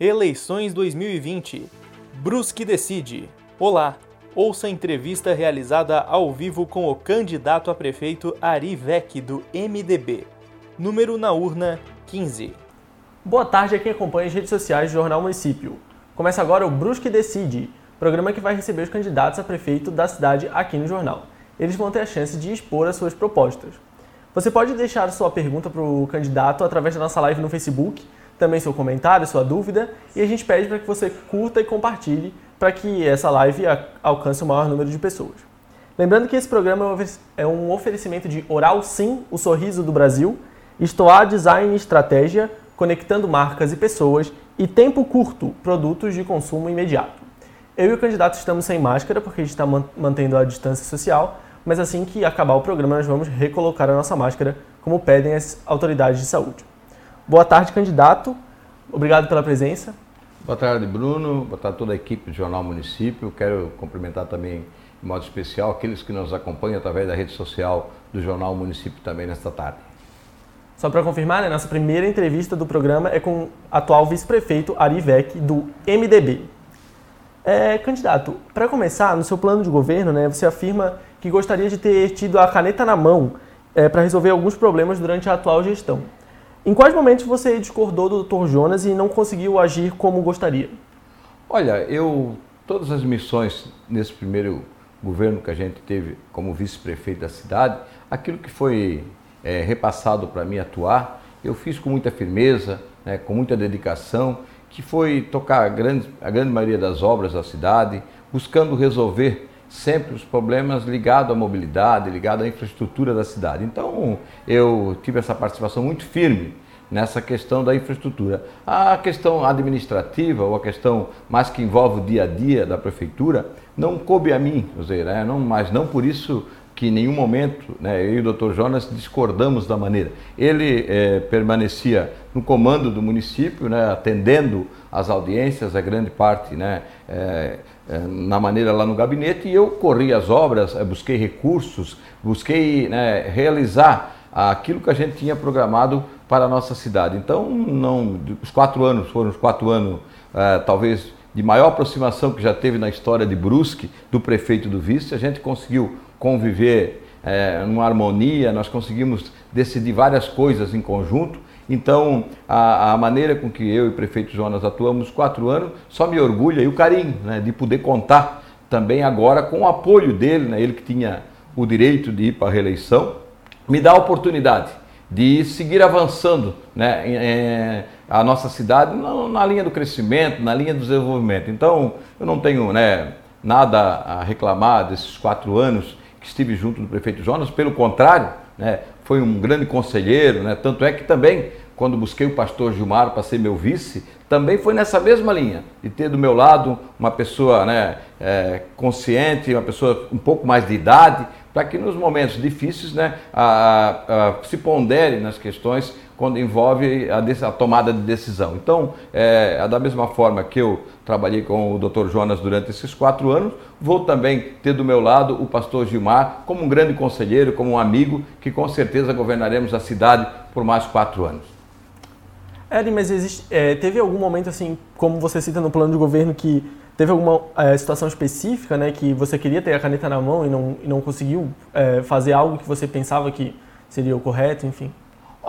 Eleições 2020. Brusque decide. Olá. Ouça a entrevista realizada ao vivo com o candidato a prefeito Ari Vec, do MDB. Número na urna 15. Boa tarde a quem acompanha as redes sociais do Jornal Município. Começa agora o Brusque Decide, programa que vai receber os candidatos a prefeito da cidade aqui no jornal. Eles vão ter a chance de expor as suas propostas. Você pode deixar sua pergunta para o candidato através da nossa live no Facebook também seu comentário, sua dúvida, e a gente pede para que você curta e compartilhe para que essa live alcance o maior número de pessoas. Lembrando que esse programa é um oferecimento de Oral Sim, o sorriso do Brasil, Estoar Design e Estratégia, conectando marcas e pessoas, e Tempo Curto, produtos de consumo imediato. Eu e o candidato estamos sem máscara porque a gente está mantendo a distância social, mas assim que acabar o programa nós vamos recolocar a nossa máscara, como pedem as autoridades de saúde. Boa tarde, candidato. Obrigado pela presença. Boa tarde, Bruno. Boa tarde a toda a equipe do Jornal Município. Quero cumprimentar também, de modo especial, aqueles que nos acompanham através da rede social do Jornal Município também nesta tarde. Só para confirmar, né, nossa primeira entrevista do programa é com o atual vice-prefeito Ari Vec, do MDB. É, candidato, para começar, no seu plano de governo, né, você afirma que gostaria de ter tido a caneta na mão é, para resolver alguns problemas durante a atual gestão. Em quais momentos você discordou do Dr. Jonas e não conseguiu agir como gostaria? Olha, eu todas as missões nesse primeiro governo que a gente teve como vice-prefeito da cidade, aquilo que foi é, repassado para mim atuar, eu fiz com muita firmeza, né, com muita dedicação, que foi tocar a grande, a grande maioria das obras da cidade, buscando resolver sempre os problemas ligados à mobilidade, ligados à infraestrutura da cidade. Então, eu tive essa participação muito firme nessa questão da infraestrutura. A questão administrativa, ou a questão mais que envolve o dia a dia da prefeitura, não coube a mim, dizer, né? não, mas não por isso que em nenhum momento né, eu e o Dr. Jonas discordamos da maneira. Ele é, permanecia no comando do município, né, atendendo as audiências, a grande parte né, é, na maneira lá no gabinete, e eu corri as obras, busquei recursos, busquei né, realizar aquilo que a gente tinha programado para a nossa cidade. Então, não, os quatro anos foram os quatro anos, talvez de maior aproximação que já teve na história de Brusque, do prefeito do vice, a gente conseguiu conviver é, numa harmonia, nós conseguimos decidir várias coisas em conjunto. Então, a, a, maneira com que eu e o prefeito Jonas atuamos quatro anos só me orgulha e o carinho né, de poder contar também agora com o apoio dele, né, ele que tinha o direito de ir para a reeleição, me dá a oportunidade de seguir avançando né, é, a nossa cidade na, na, linha do crescimento, na linha do desenvolvimento. Então, eu não tenho né, nada a reclamar desses quatro anos que estive junto do prefeito Jonas, pelo contrário, né, foi um grande conselheiro, né, tanto é que também, quando busquei o pastor Gilmar para ser meu vice, também foi nessa mesma linha, de ter do meu lado uma pessoa né, é, consciente, uma pessoa um pouco mais de idade, para que nos momentos difíceis né, a, a, se pondere nas questões quando envolve a, a tomada de decisão. Então, é, da mesma forma que eu trabalhei com o Dr. Jonas durante esses quatro anos, vou também ter do meu lado o pastor Gilmar como um grande conselheiro, como um amigo, que com certeza governaremos a cidade por mais quatro anos. Eri, mas existe, é, teve algum momento, assim, como você cita no plano de governo, que teve alguma é, situação específica, né, que você queria ter a caneta na mão e não, e não conseguiu é, fazer algo que você pensava que seria o correto, enfim?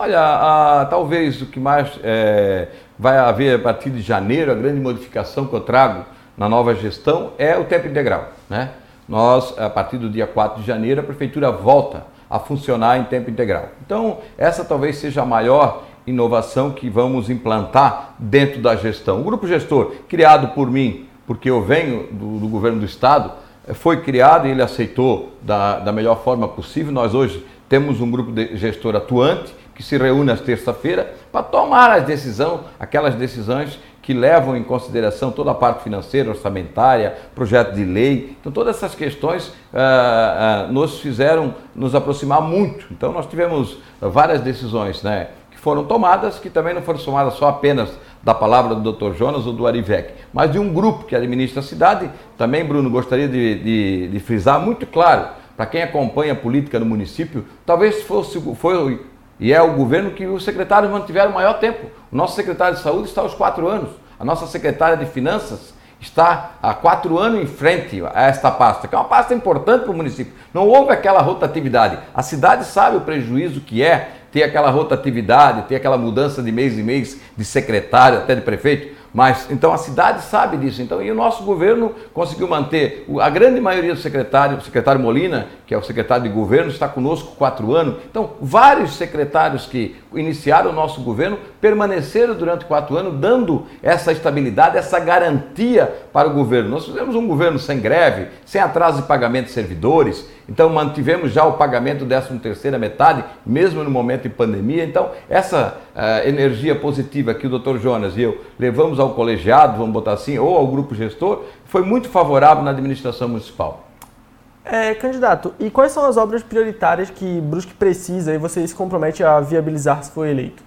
Olha, a, talvez o que mais é, vai haver a partir de janeiro, a grande modificação que eu trago na nova gestão é o tempo integral. Né? Nós, a partir do dia 4 de janeiro, a prefeitura volta a funcionar em tempo integral. Então, essa talvez seja a maior inovação que vamos implantar dentro da gestão. O grupo gestor, criado por mim, porque eu venho do, do governo do estado, foi criado e ele aceitou da, da melhor forma possível. Nós hoje temos um grupo de gestor atuante que se reúne às terça-feira para tomar as decisões, aquelas decisões que levam em consideração toda a parte financeira, orçamentária, projeto de lei. Então, todas essas questões ah, ah, nos fizeram nos aproximar muito. Então, nós tivemos várias decisões né, que foram tomadas, que também não foram tomadas só apenas da palavra do Dr. Jonas ou do Arivec, mas de um grupo que administra a cidade. Também, Bruno, gostaria de, de, de frisar muito claro para quem acompanha a política no município, talvez fosse foi e é o governo que os secretários mantiveram o maior tempo. O nosso secretário de saúde está aos quatro anos. A nossa secretária de Finanças está há quatro anos em frente a esta pasta, que é uma pasta importante para o município. Não houve aquela rotatividade. A cidade sabe o prejuízo que é ter aquela rotatividade, ter aquela mudança de mês em mês de secretário, até de prefeito. Mas então a cidade sabe disso. Então, e o nosso governo conseguiu manter a grande maioria do secretário, o secretário Molina, que é o secretário de governo, está conosco quatro anos. Então, vários secretários que iniciaram o nosso governo permaneceram durante quatro anos, dando essa estabilidade, essa garantia para o governo. Nós fizemos um governo sem greve, sem atraso de pagamento de servidores. Então mantivemos já o pagamento 13 terceira metade, mesmo no momento de pandemia. Então essa uh, energia positiva que o Dr. Jonas e eu levamos ao colegiado, vamos botar assim, ou ao grupo gestor, foi muito favorável na administração municipal. É, candidato, e quais são as obras prioritárias que Brusque precisa e você se compromete a viabilizar se for eleito?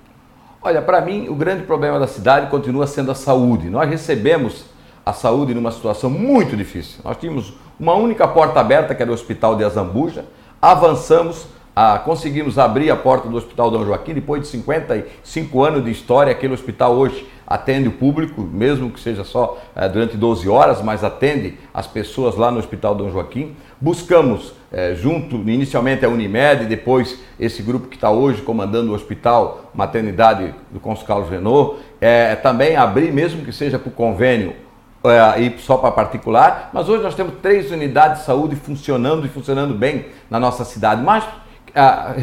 Olha, para mim, o grande problema da cidade continua sendo a saúde. Nós recebemos a saúde numa situação muito difícil. Nós tínhamos uma única porta aberta, que era o Hospital de Azambuja, avançamos, ah, conseguimos abrir a porta do Hospital Dom Joaquim, depois de 55 anos de história, aquele hospital hoje atende o público, mesmo que seja só eh, durante 12 horas, mas atende as pessoas lá no Hospital Dom Joaquim. Buscamos, eh, junto inicialmente a Unimed, depois esse grupo que está hoje comandando o hospital, maternidade do Consul Carlos Renault, eh, também abrir, mesmo que seja por convênio, é, e só para particular, mas hoje nós temos três unidades de saúde funcionando e funcionando bem na nossa cidade. Mas ah,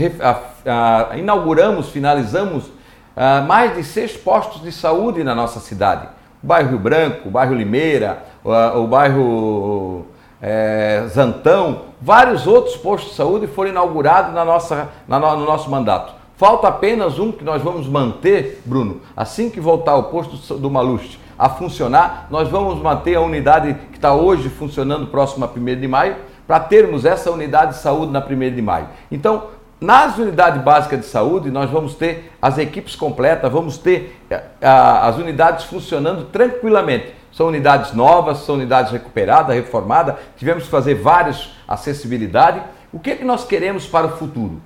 ah, inauguramos, finalizamos ah, mais de seis postos de saúde na nossa cidade. O bairro Rio Branco, o bairro Limeira, o, o bairro é, Zantão, vários outros postos de saúde foram inaugurados na nossa, na, no nosso mandato. Falta apenas um que nós vamos manter, Bruno, assim que voltar o posto do Maluste a funcionar. Nós vamos manter a unidade que está hoje funcionando próximo a 1 de maio, para termos essa unidade de saúde na 1 de maio. Então, nas unidades básicas de saúde, nós vamos ter as equipes completas, vamos ter eh, as unidades funcionando tranquilamente. São unidades novas, são unidades recuperadas, reformadas. Tivemos que fazer várias acessibilidade. O que, é que nós queremos para o futuro?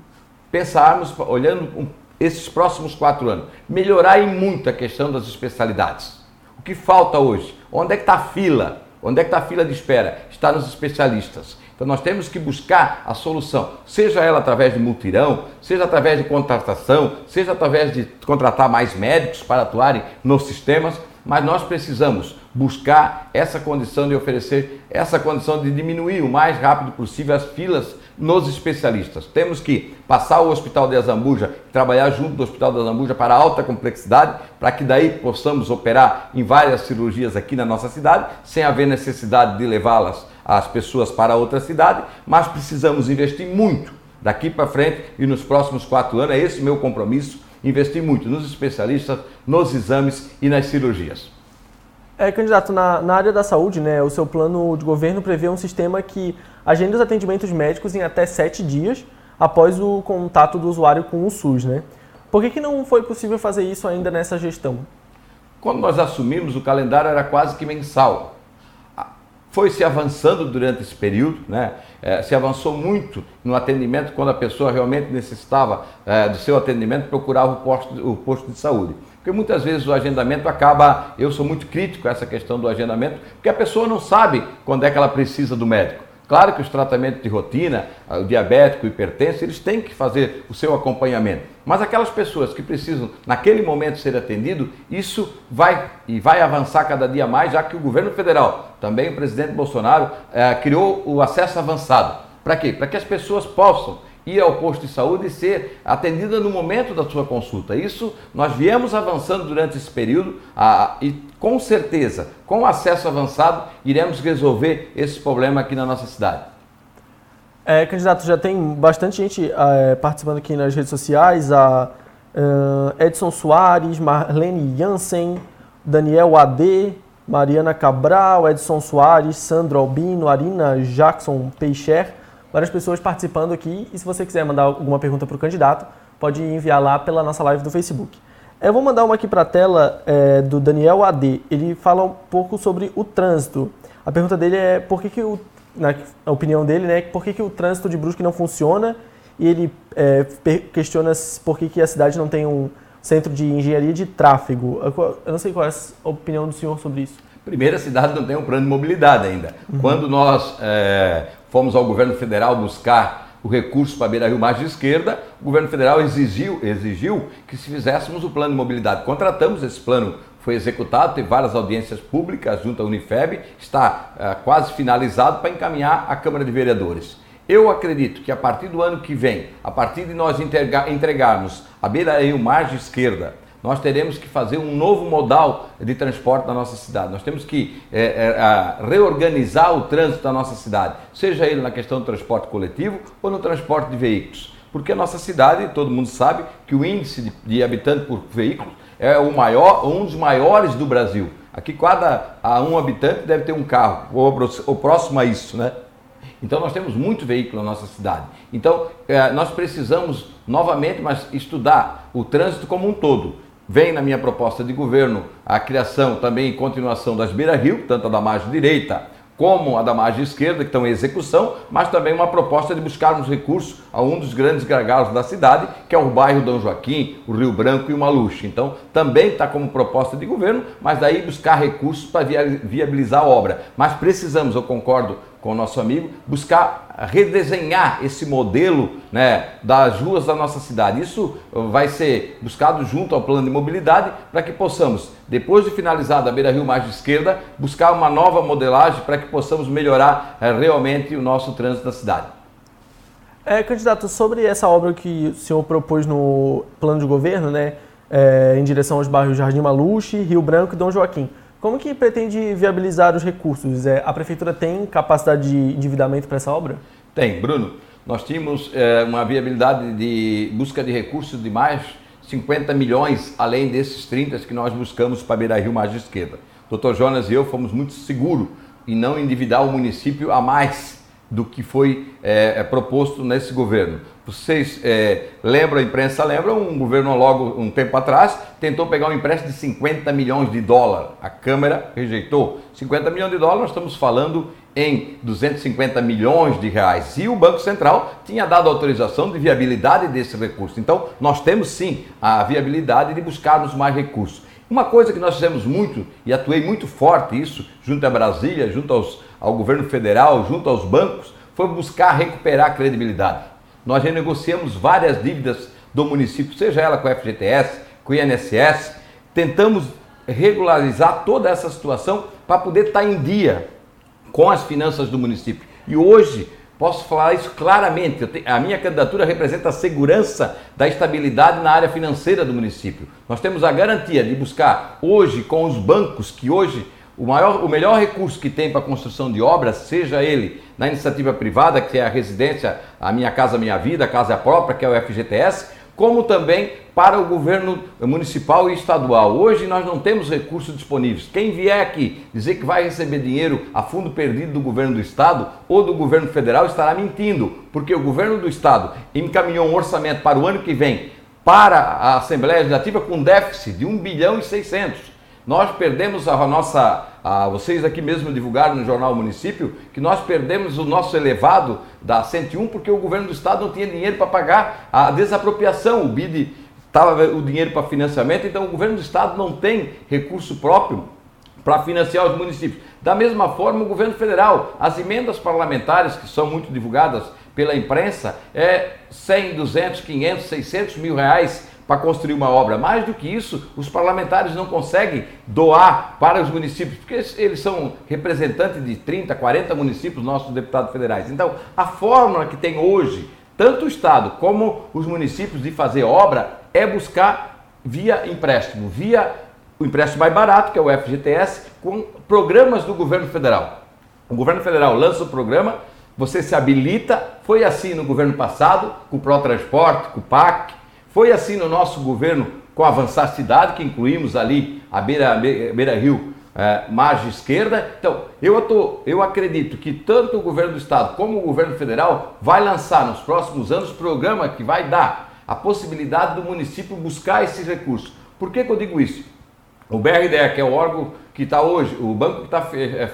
Pensarmos, olhando esses próximos quatro anos, melhorar em muito a questão das especialidades que falta hoje? Onde é que está a fila? Onde é que está a fila de espera? Está nos especialistas. Então nós temos que buscar a solução, seja ela através de multirão, seja através de contratação, seja através de contratar mais médicos para atuarem nos sistemas, mas nós precisamos buscar essa condição de oferecer essa condição de diminuir o mais rápido possível as filas nos especialistas. Temos que passar o Hospital de Azambuja, trabalhar junto do Hospital de Azambuja para alta complexidade, para que daí possamos operar em várias cirurgias aqui na nossa cidade, sem haver necessidade de levá-las as pessoas para outra cidade, mas precisamos investir muito daqui para frente e nos próximos quatro anos, é esse o meu compromisso, investir muito nos especialistas, nos exames e nas cirurgias. É, candidato, na, na área da saúde, né, o seu plano de governo prevê um sistema que agenda os atendimentos médicos em até sete dias após o contato do usuário com o SUS, né? Por que, que não foi possível fazer isso ainda nessa gestão? Quando nós assumimos, o calendário era quase que mensal. Foi se avançando durante esse período, né? É, se avançou muito no atendimento quando a pessoa realmente necessitava é, do seu atendimento, procurava o posto, o posto de saúde. Porque muitas vezes o agendamento acaba, eu sou muito crítico a essa questão do agendamento, porque a pessoa não sabe quando é que ela precisa do médico. Claro que os tratamentos de rotina, o diabético, o hipertenso, eles têm que fazer o seu acompanhamento. Mas aquelas pessoas que precisam, naquele momento, ser atendido, isso vai e vai avançar cada dia mais, já que o governo federal, também o presidente Bolsonaro, eh, criou o acesso avançado. Para quê? Para que as pessoas possam ir ao posto de saúde e ser atendida no momento da sua consulta. Isso nós viemos avançando durante esse período e com certeza, com acesso avançado, iremos resolver esse problema aqui na nossa cidade. É, candidato, já tem bastante gente é, participando aqui nas redes sociais, a uh, Edson Soares, Marlene Jansen, Daniel AD, Mariana Cabral, Edson Soares, Sandro Albino, Arina Jackson Peixer, várias pessoas participando aqui. E se você quiser mandar alguma pergunta para o candidato, pode enviar lá pela nossa live do Facebook. Eu vou mandar uma aqui para a tela é, do Daniel AD. Ele fala um pouco sobre o trânsito. A pergunta dele é por que, que o, na opinião dele, né, por que, que o trânsito de Brusque não funciona e ele é, questiona por que, que a cidade não tem um centro de engenharia de tráfego. Eu não sei qual é a opinião do senhor sobre isso. Primeiro, a cidade não tem um plano de mobilidade ainda. Uhum. Quando nós é, fomos ao governo federal buscar o recurso para a Beira Rio Margem Esquerda, o governo federal exigiu, exigiu que se fizéssemos o plano de mobilidade. Contratamos esse plano, foi executado, teve várias audiências públicas junto à Unifeb, está é, quase finalizado para encaminhar à Câmara de Vereadores. Eu acredito que a partir do ano que vem, a partir de nós entregarmos a Beira Rio Margem Esquerda, nós teremos que fazer um novo modal de transporte na nossa cidade. Nós temos que é, é, reorganizar o trânsito da nossa cidade, seja ele na questão do transporte coletivo ou no transporte de veículos. Porque a nossa cidade, todo mundo sabe que o índice de, de habitante por veículo é o maior, um dos maiores do Brasil. Aqui cada a um habitante deve ter um carro, ou, próximo a isso, né? Então nós temos muito veículo na nossa cidade. Então é, nós precisamos novamente, mas estudar o trânsito como um todo. Vem na minha proposta de governo a criação também e continuação das beira-rio, tanto a da margem direita como a da margem esquerda, que estão em execução, mas também uma proposta de buscarmos recursos a um dos grandes gargalos da cidade, que é o bairro Dom Joaquim, o Rio Branco e o Maluche. Então, também está como proposta de governo, mas daí buscar recursos para viabilizar a obra. Mas precisamos, eu concordo com o nosso amigo, buscar redesenhar esse modelo né, das ruas da nossa cidade. Isso vai ser buscado junto ao plano de mobilidade para que possamos, depois de finalizada a Beira Rio mais esquerda, buscar uma nova modelagem para que possamos melhorar é, realmente o nosso trânsito da cidade. É, candidato, sobre essa obra que o senhor propôs no plano de governo, né, é, em direção aos bairros Jardim Maluche, Rio Branco e Dom Joaquim, como que pretende viabilizar os recursos? É, a prefeitura tem capacidade de endividamento para essa obra? Tem, Bruno. Nós tínhamos é, uma viabilidade de busca de recursos de mais 50 milhões, além desses 30 que nós buscamos para Beira Rio mais esquerda. Doutor Jonas e eu fomos muito seguros em não endividar o município a mais do que foi é, proposto nesse governo. Vocês é, lembram, a imprensa lembra, um governo logo um tempo atrás tentou pegar um empréstimo de 50 milhões de dólares. A Câmara rejeitou. 50 milhões de dólares, nós estamos falando em 250 milhões de reais. E o Banco Central tinha dado autorização de viabilidade desse recurso. Então, nós temos sim a viabilidade de buscarmos mais recursos. Uma coisa que nós fizemos muito e atuei muito forte isso junto a Brasília, junto aos, ao governo federal, junto aos bancos, foi buscar recuperar a credibilidade. Nós renegociamos várias dívidas do município, seja ela com o FGTS, com o INSS, tentamos regularizar toda essa situação para poder estar em dia com as finanças do município. E hoje posso falar isso claramente. a minha candidatura representa a segurança da estabilidade na área financeira do município. Nós temos a garantia de buscar hoje com os bancos que hoje o, maior, o melhor recurso que tem para a construção de obras, seja ele na iniciativa privada, que é a residência, a Minha Casa Minha Vida, a Casa Própria, que é o FGTS, como também para o governo municipal e estadual. Hoje nós não temos recursos disponíveis. Quem vier aqui dizer que vai receber dinheiro a fundo perdido do governo do estado ou do governo federal estará mentindo, porque o governo do estado encaminhou um orçamento para o ano que vem para a Assembleia Legislativa com déficit de 1 bilhão e 600. Nós perdemos a nossa, a, vocês aqui mesmo divulgaram no jornal Município que nós perdemos o nosso elevado da 101 porque o governo do estado não tinha dinheiro para pagar a desapropriação, o BID estava o dinheiro para financiamento, então o governo do estado não tem recurso próprio para financiar os municípios. Da mesma forma, o governo federal, as emendas parlamentares que são muito divulgadas pela imprensa, é 100, 200, 500, 600 mil reais para construir uma obra. Mais do que isso, os parlamentares não conseguem doar para os municípios, porque eles são representantes de 30, 40 municípios, nossos deputados federais. Então, a fórmula que tem hoje, tanto o Estado como os municípios de fazer obra, é buscar via empréstimo, via o empréstimo mais barato, que é o FGTS, com programas do governo federal. O governo federal lança o programa, você se habilita, foi assim no governo passado, com o Pró-Transporte, com o PAC, foi assim no nosso governo com a Avançar Cidade, que incluímos ali a Beira, Beira Rio, é, margem esquerda. Então, eu, tô, eu acredito que tanto o governo do estado como o governo federal vai lançar nos próximos anos programa que vai dar a possibilidade do município buscar esses recursos. Por que, que eu digo isso? O BRDE, que é o órgão que está hoje, o banco que está é,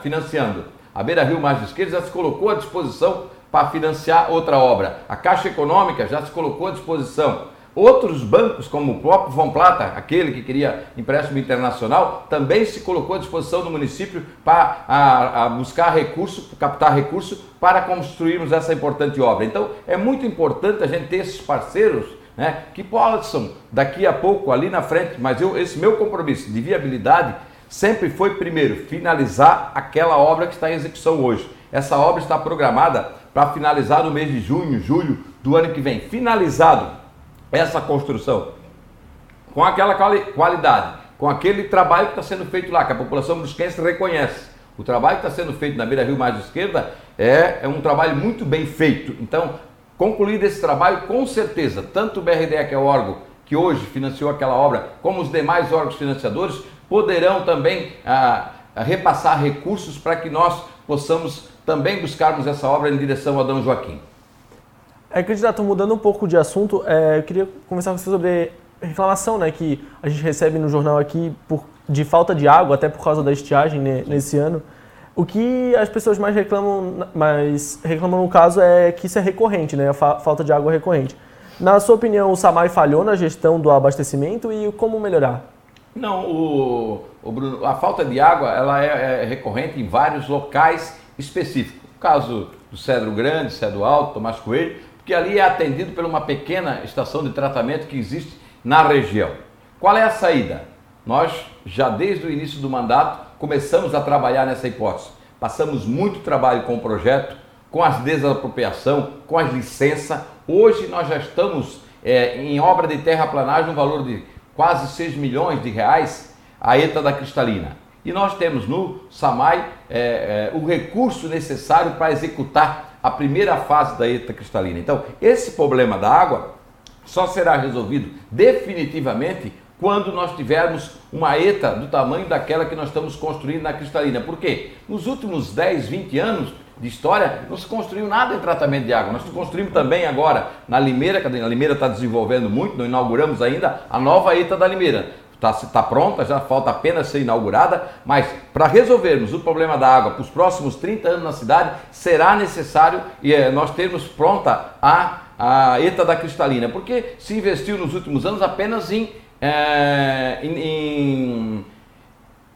financiando a Beira Rio Margem Esquerda, já se colocou à disposição para financiar outra obra. A Caixa Econômica já se colocou à disposição. Outros bancos, como o próprio Von Plata, aquele que queria empréstimo internacional, também se colocou à disposição do município para a, a buscar recurso, captar recurso para construirmos essa importante obra. Então é muito importante a gente ter esses parceiros né, que possam daqui a pouco, ali na frente, mas eu, esse meu compromisso de viabilidade sempre foi primeiro finalizar aquela obra que está em execução hoje. Essa obra está programada para finalizar no mês de junho, julho do ano que vem. Finalizado essa construção com aquela qualidade, com aquele trabalho que está sendo feito lá, que a população brusquense reconhece. O trabalho que está sendo feito na Beira Rio Mais Esquerda é, é um trabalho muito bem feito. Então, concluído esse trabalho, com certeza, tanto o BRDE, que é o órgão que hoje financiou aquela obra, como os demais órgãos financiadores, poderão também ah, repassar recursos para que nós possamos também buscarmos essa obra em direção a Dom Joaquim. É, candidato, mudando um pouco de assunto, é, eu queria conversar com você sobre reclamação né, que a gente recebe no jornal aqui por, de falta de água, até por causa da estiagem né, nesse ano. O que as pessoas mais reclamam, mais reclamam no caso é que isso é recorrente, né, a fa falta de água é recorrente. Na sua opinião, o SAMAI falhou na gestão do abastecimento e como melhorar? Não, o, o Bruno, a falta de água ela é, é recorrente em vários locais específico. O caso do Cedro Grande, Cedro Alto, Tomás Coelho, porque ali é atendido por uma pequena estação de tratamento que existe na região. Qual é a saída? Nós, já desde o início do mandato, começamos a trabalhar nessa hipótese. Passamos muito trabalho com o projeto, com as desapropriação, com as licenças. Hoje nós já estamos é, em obra de terraplanagem no valor de quase 6 milhões de reais, a ETA da Cristalina. E nós temos no SAMAI é, é, o recurso necessário para executar a primeira fase da ETA cristalina. Então, esse problema da água só será resolvido definitivamente quando nós tivermos uma ETA do tamanho daquela que nós estamos construindo na cristalina. Por quê? Nos últimos 10, 20 anos de história, não se construiu nada em tratamento de água. Nós construímos também agora na Limeira, que a Limeira está desenvolvendo muito, não inauguramos ainda a nova ETA da Limeira está tá pronta, já falta apenas ser inaugurada, mas para resolvermos o problema da água para os próximos 30 anos na cidade, será necessário é, nós termos pronta a, a ETA da Cristalina, porque se investiu nos últimos anos apenas em, é, em, em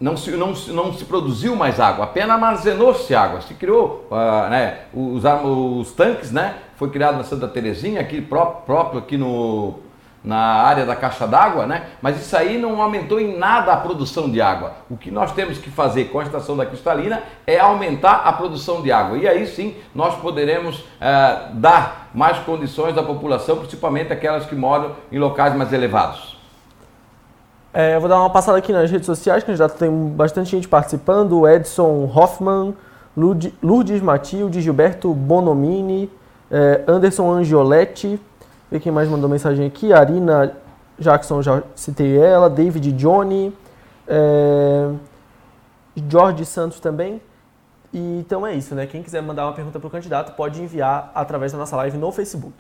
não se, não, não se produziu mais água, apenas armazenou-se água. Se criou uh, né, os, os tanques, né, foi criado na Santa Terezinha, aqui próprio, próprio aqui no, na área da caixa d'água, né? Mas isso aí não aumentou em nada a produção de água. O que nós temos que fazer com a estação da cristalina é aumentar a produção de água. E aí sim nós poderemos é, dar mais condições à população, principalmente aquelas que moram em locais mais elevados. É, eu vou dar uma passada aqui nas redes sociais, que já tem bastante gente participando. Edson Hoffman, Lourdes Matilde, Gilberto Bonomini, é, Anderson Angioletti, ver quem mais mandou mensagem aqui. Arina Jackson, já citei ela. David Johnny. É, Jorge Santos também. E, então é isso, né? Quem quiser mandar uma pergunta para o candidato pode enviar através da nossa live no Facebook.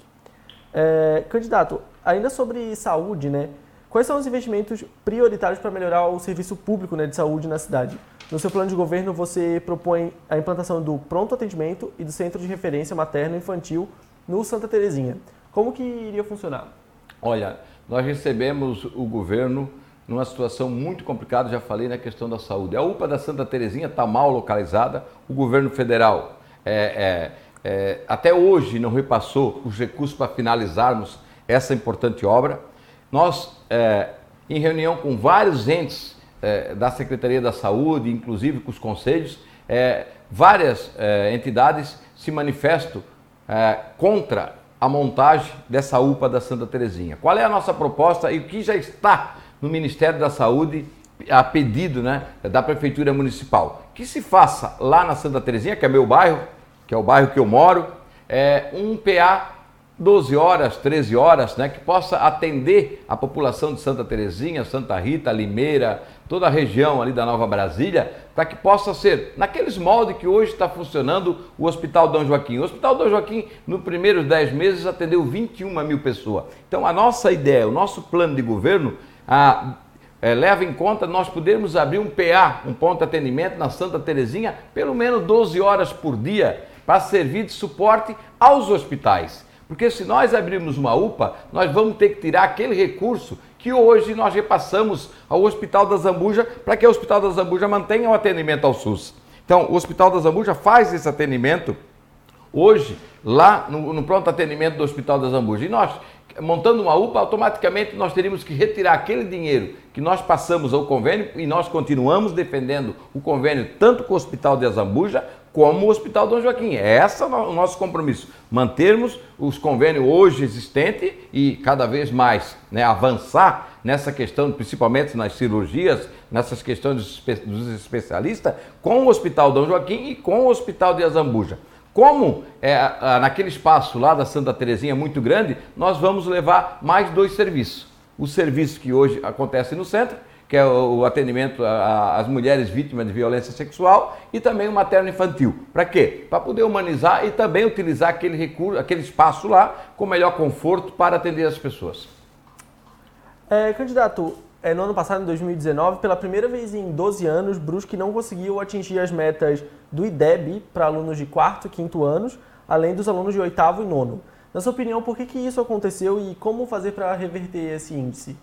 É, candidato, ainda sobre saúde, né? Quais são os investimentos prioritários para melhorar o serviço público né, de saúde na cidade? No seu plano de governo, você propõe a implantação do pronto atendimento e do centro de referência materno infantil no Santa Terezinha. Como que iria funcionar? Olha, nós recebemos o governo numa situação muito complicada, já falei na questão da saúde. A UPA da Santa Terezinha está mal localizada, o governo federal é, é, é, até hoje não repassou os recursos para finalizarmos essa importante obra. Nós, é, em reunião com vários entes é, da Secretaria da Saúde, inclusive com os conselhos, é, várias entidades se manifestam contra a montagem dessa UPA da Santa Terezinha. Qual é a nossa proposta e o que já está no Ministério da Saúde a pedido né, da Prefeitura Municipal? Que se faça lá na Santa Terezinha, que é meu bairro, que é o bairro que eu moro, é, um PA 12 horas, 13 horas, né, que possa atender a população de Santa Terezinha, Santa Rita, Limeira, toda a região ali da Nova Brasília, para que possa ser naqueles moldes que hoje está funcionando o Hospital Dom Joaquim. O Hospital Dom Joaquim, nos primeiros 10 meses, atendeu 21 mil pessoas. Então, a nossa ideia, o nosso plano de governo, a, é, leva em conta nós podermos abrir um PA, um ponto de atendimento na Santa Terezinha, pelo menos 12 horas por dia, para servir de suporte aos hospitais. Porque se nós abrirmos uma UPA, nós vamos ter que tirar aquele recurso que hoje nós repassamos ao Hospital da Zambuja para que o Hospital da Zambuja mantenha o atendimento ao SUS. Então, o Hospital da Zambuja faz esse atendimento hoje lá no, no pronto atendimento do Hospital da Zambuja. E nós, montando uma UPA, automaticamente nós teríamos que retirar aquele dinheiro que nós passamos ao convênio e nós continuamos defendendo o convênio tanto com o Hospital de Azambuja como o Hospital Dom Joaquim. É esse o nosso compromisso, mantermos os convênios hoje existentes e cada vez mais né, avançar nessa questão, principalmente nas cirurgias, nessas questões dos especialistas, com o Hospital Dom Joaquim e com o Hospital de Azambuja. Como é, naquele espaço lá da Santa Terezinha muito grande, nós vamos levar mais dois serviços. O serviço que hoje acontece no centro, que é o atendimento às mulheres vítimas de violência sexual, e também o materno infantil. Para quê? Para poder humanizar e também utilizar aquele recurso, aquele espaço lá com melhor conforto para atender as pessoas. É, candidato, é, no ano passado, em 2019, pela primeira vez em 12 anos, Brusque não conseguiu atingir as metas do IDEB para alunos de quarto e quinto anos, além dos alunos de oitavo e nono. Na sua opinião, por que, que isso aconteceu e como fazer para reverter esse índice?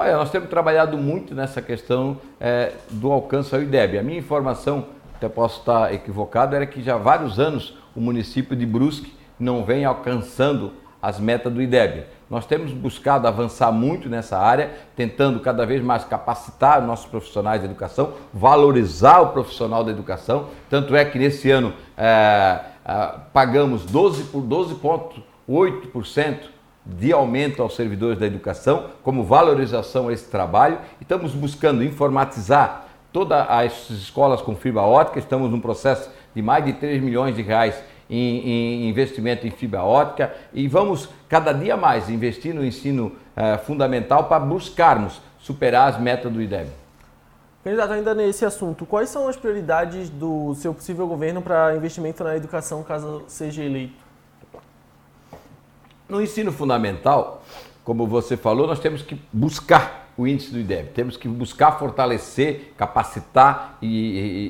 Olha, nós temos trabalhado muito nessa questão é, do alcance ao IDEB. A minha informação, até posso estar equivocado, era que já há vários anos o município de Brusque não vem alcançando as metas do IDEB. Nós temos buscado avançar muito nessa área, tentando cada vez mais capacitar nossos profissionais de educação, valorizar o profissional da educação. Tanto é que nesse ano é, é, pagamos 12 por 12,8% de aumento aos servidores da educação, como valorização a esse trabalho. Estamos buscando informatizar todas as escolas com fibra ótica, estamos num processo de mais de 3 milhões de reais em, em, investimento em fibra ótica e vamos cada dia mais investir no ensino eh, fundamental para buscarmos superar as metas do IDEB. Candidato, ainda nesse assunto, quais são as prioridades do seu possível governo para investimento na educação caso seja eleito? No ensino fundamental, como você falou, nós temos que buscar o índice do IDEB. Temos que buscar fortalecer, capacitar e,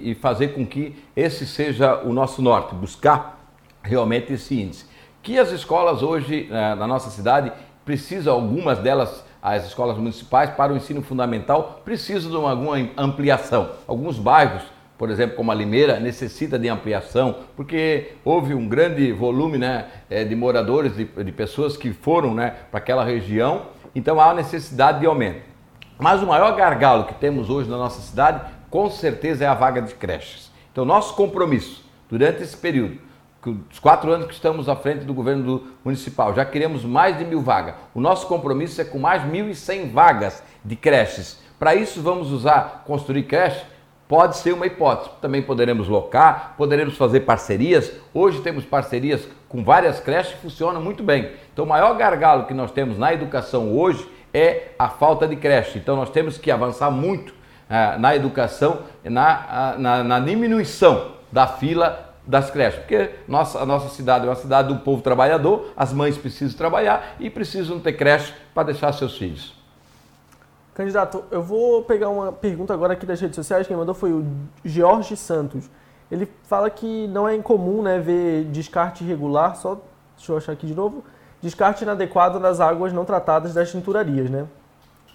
e, e, fazer com que esse seja o nosso norte, buscar realmente esse índice. Que as escolas hoje eh, na nossa cidade precisam, algumas delas, as escolas municipais, para o ensino fundamental, precisam de uma, alguma ampliação. Alguns bairros, por exemplo, como a Limeira, necessita de ampliação, porque houve um grande volume né, eh, de moradores, de, de pessoas que foram né, para aquela região, então há necessidade de aumento. Mas o maior gargalo que temos hoje na nossa cidade, com certeza, é a vaga de creches. Então, nosso compromisso durante esse período os quatro anos que estamos à frente do governo do municipal, já queremos mais de mil vagas. O nosso compromisso é com mais 1.100 vagas de creches. Para isso, vamos usar, construir creche? Pode ser uma hipótese. Também poderemos locar, poderemos fazer parcerias. Hoje temos parcerias com várias creches que funcionam muito bem. Então, o maior gargalo que nós temos na educação hoje é a falta de creche. Então, nós temos que avançar muito ah, na educação, na, ah, na, na diminuição da fila das creches, porque nossa, a nossa cidade é uma cidade do povo trabalhador, as mães precisam trabalhar e precisam ter creche para deixar seus filhos. Candidato, eu vou pegar uma pergunta agora aqui das redes sociais, quem mandou foi o Jorge Santos. Ele fala que não é incomum né, ver descarte irregular, só deixa eu achar aqui de novo, descarte inadequado nas águas não tratadas das tinturarias, né?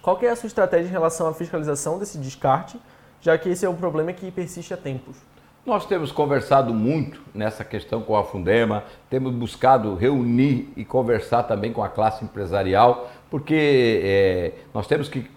Qual é a sua estratégia em relação à fiscalização desse descarte, já que esse é um problema que persiste há tempos? Nós temos conversado muito nessa questão com a Fundema, temos buscado reunir e conversar também com a classe empresarial, porque é, nós temos que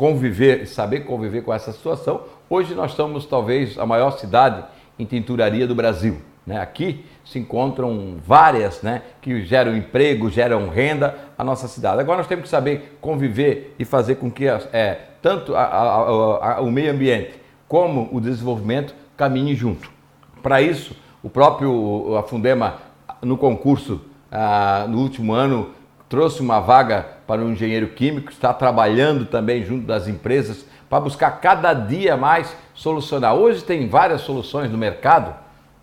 conviver, saber conviver com essa situação. Hoje nós somos talvez a maior cidade em tinturaria do Brasil. Né? Aqui se encontram várias né, que geram emprego, geram renda à nossa cidade. Agora nós temos que saber conviver e fazer com que é, tanto a, a, a, o meio ambiente como o desenvolvimento caminhe junto. Para isso, o próprio a Fundema, no concurso ah, no último ano, trouxe uma vaga para um engenheiro químico, está trabalhando também junto das empresas para buscar cada dia mais solucionar. Hoje tem várias soluções no mercado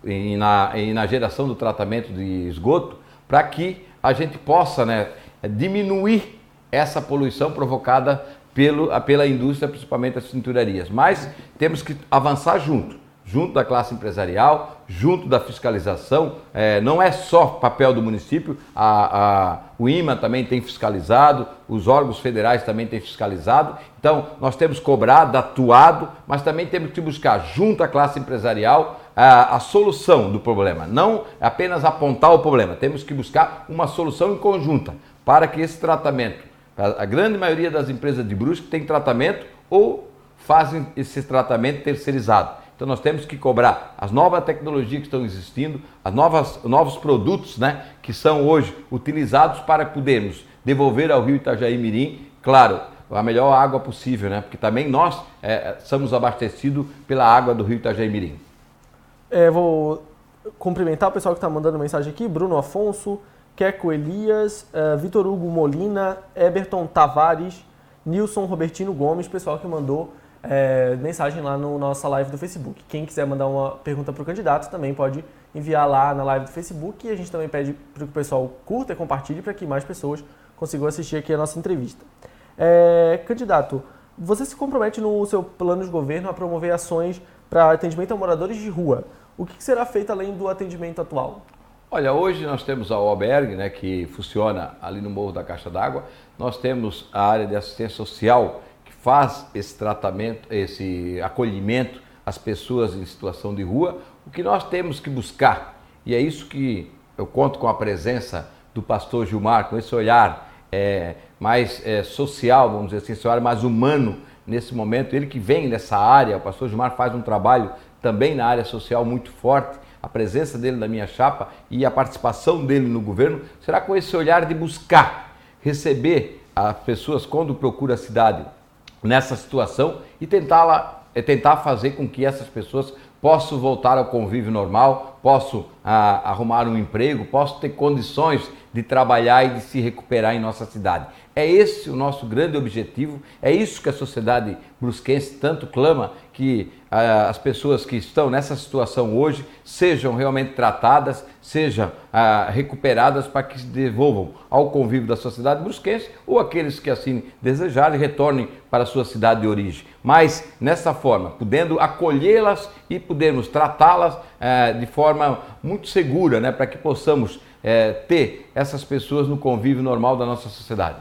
e na, e na geração do tratamento de esgoto para que a gente possa né, diminuir essa poluição provocada pelo, pela indústria, principalmente as cinturarias. Mas temos que avançar junto junto da classe empresarial, junto da fiscalização. É, não é só papel do município, a, a, o IMA também tem fiscalizado, os órgãos federais também têm fiscalizado. Então, nós temos cobrado, atuado, mas também temos que buscar, junto à classe empresarial, a, a solução do problema. Não apenas apontar o problema, temos que buscar uma solução em conjunta para que esse tratamento, a grande maioria das empresas de Brusque tem tratamento ou fazem esse tratamento terceirizado. Então nós temos que cobrar as novas tecnologias que estão existindo, as novas novos produtos, né, que são hoje utilizados para podermos devolver ao Rio Itajaí Mirim, claro, a melhor água possível, né? Porque também nós é, somos abastecidos pela água do Rio Itajaí Mirim. É, vou cumprimentar o pessoal que está mandando mensagem aqui, Bruno Afonso, Keco Elias, uh, Vitor Hugo Molina, Eberton Tavares, Nilson Robertino Gomes, pessoal que mandou é, mensagem lá no nossa live do Facebook. Quem quiser mandar uma pergunta para o candidato também pode enviar lá na live do Facebook e a gente também pede para que o pessoal curta e compartilhe para que mais pessoas consigam assistir aqui a nossa entrevista. É, candidato, você se compromete no seu plano de governo a promover ações para atendimento a moradores de rua. O que será feito além do atendimento atual? Olha, hoje nós temos a Albergue, né, que funciona ali no Morro da Caixa d'Água. Nós temos a área de assistência social faz esse tratamento, esse acolhimento às pessoas em situação de rua, o que nós temos que buscar, e é isso que eu conto com a presença do pastor Gilmar, com esse olhar é, mais é, social, vamos dizer assim, esse olhar mais humano nesse momento, ele que vem dessa área, o pastor Gilmar faz um trabalho também na área social muito forte, a presença dele na minha chapa e a participação dele no governo será com esse olhar de buscar receber as pessoas quando procura a cidade nessa situação e tentar, é tentar fazer com que essas pessoas possam voltar ao convívio normal, possam ah, arrumar um emprego, possam ter condições de trabalhar e de se recuperar em nossa cidade. É esse o nosso grande objetivo, é isso que a sociedade brusquense tanto clama, que ah, as pessoas que estão nessa situação hoje sejam realmente tratadas, sejam ah, recuperadas para que se devolvam ao convívio da sociedade brusquense ou aqueles que assim desejarem retornem para a sua cidade de origem. Mas nessa forma, podendo acolhê-las e podermos tratá-las eh, de forma muito segura, né, para que possamos é, ter essas pessoas no convívio normal da nossa sociedade?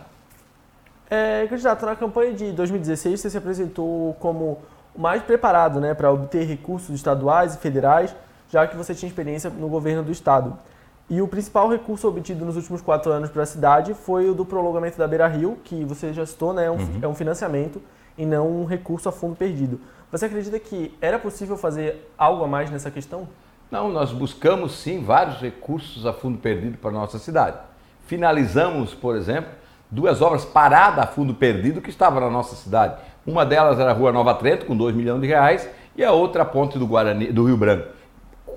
É, candidato, na campanha de 2016 você se apresentou como o mais preparado né, para obter recursos estaduais e federais, já que você tinha experiência no governo do estado. E o principal recurso obtido nos últimos quatro anos para a cidade foi o do prolongamento da Beira Rio, que você já citou, né, é, um, uhum. é um financiamento e não um recurso a fundo perdido. Você acredita que era possível fazer algo a mais nessa questão? Não, nós buscamos sim vários recursos a fundo perdido para a nossa cidade. Finalizamos, por exemplo, duas obras paradas a fundo perdido que estavam na nossa cidade. Uma delas era a Rua Nova Trento, com 2 milhões de reais, e a outra a ponte do, Guarani, do Rio Branco.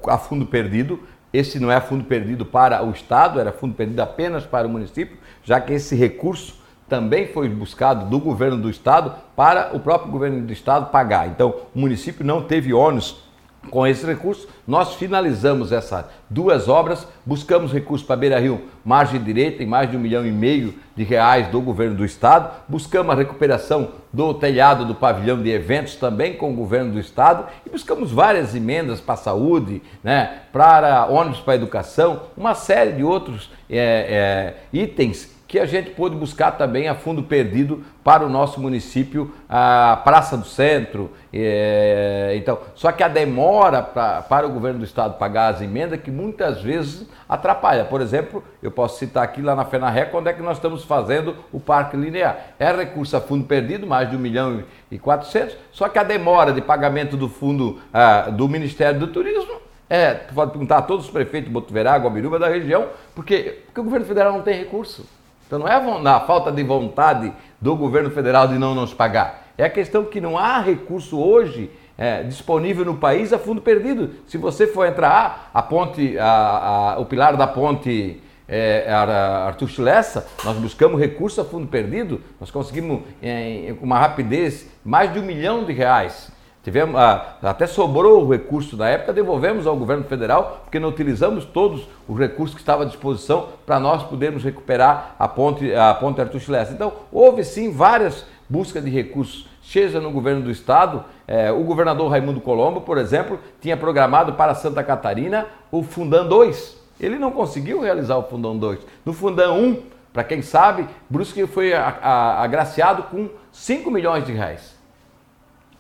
A fundo perdido, esse não é fundo perdido para o Estado, era fundo perdido apenas para o município, já que esse recurso também foi buscado do governo do Estado para o próprio governo do Estado pagar. Então, o município não teve ônus com esse recurso, nós finalizamos essas duas obras, buscamos recursos para Beira Rio, margem direita, em mais de um milhão e meio de reais do governo do estado, buscamos a recuperação do telhado do pavilhão de eventos também com o governo do estado. E buscamos várias emendas para a saúde, né, para ônibus para a educação, uma série de outros é, é, itens que a gente pôde buscar também a fundo perdido para o nosso município, a Praça do Centro. É, então, só que a demora pra, para o governo do estado pagar as emendas que muitas vezes atrapalha. Por exemplo, eu posso citar aqui lá na FENARRE, quando é que nós estamos fazendo o Parque Linear. É recurso a fundo perdido, mais de 1 milhão e 400, só que a demora de pagamento do fundo ah, do Ministério do Turismo é, pode perguntar a todos os prefeitos de Botuverá, Guabiruba da região, porque, porque o governo federal não tem recurso. Então não é a falta de vontade do governo federal de não nos pagar. É a questão que não há recurso hoje é, disponível no país a fundo perdido. Se você for entrar, a ponte, a, a, o pilar da ponte é, Arthur Schlessa, nós buscamos recurso a fundo perdido, nós conseguimos é, com uma rapidez mais de um milhão de reais. Tivemos, ah, até sobrou o recurso na época, devolvemos ao governo federal, porque não utilizamos todos os recursos que estavam à disposição para nós podermos recuperar a ponte, a ponte Artur Schlesser. Então, houve sim várias buscas de recursos. seja no governo do estado. É, o governador Raimundo Colombo, por exemplo, tinha programado para Santa Catarina o Fundão 2. Ele não conseguiu realizar o Fundão 2. No Fundão 1, para quem sabe, Brusque foi agraciado com 5 milhões de reais.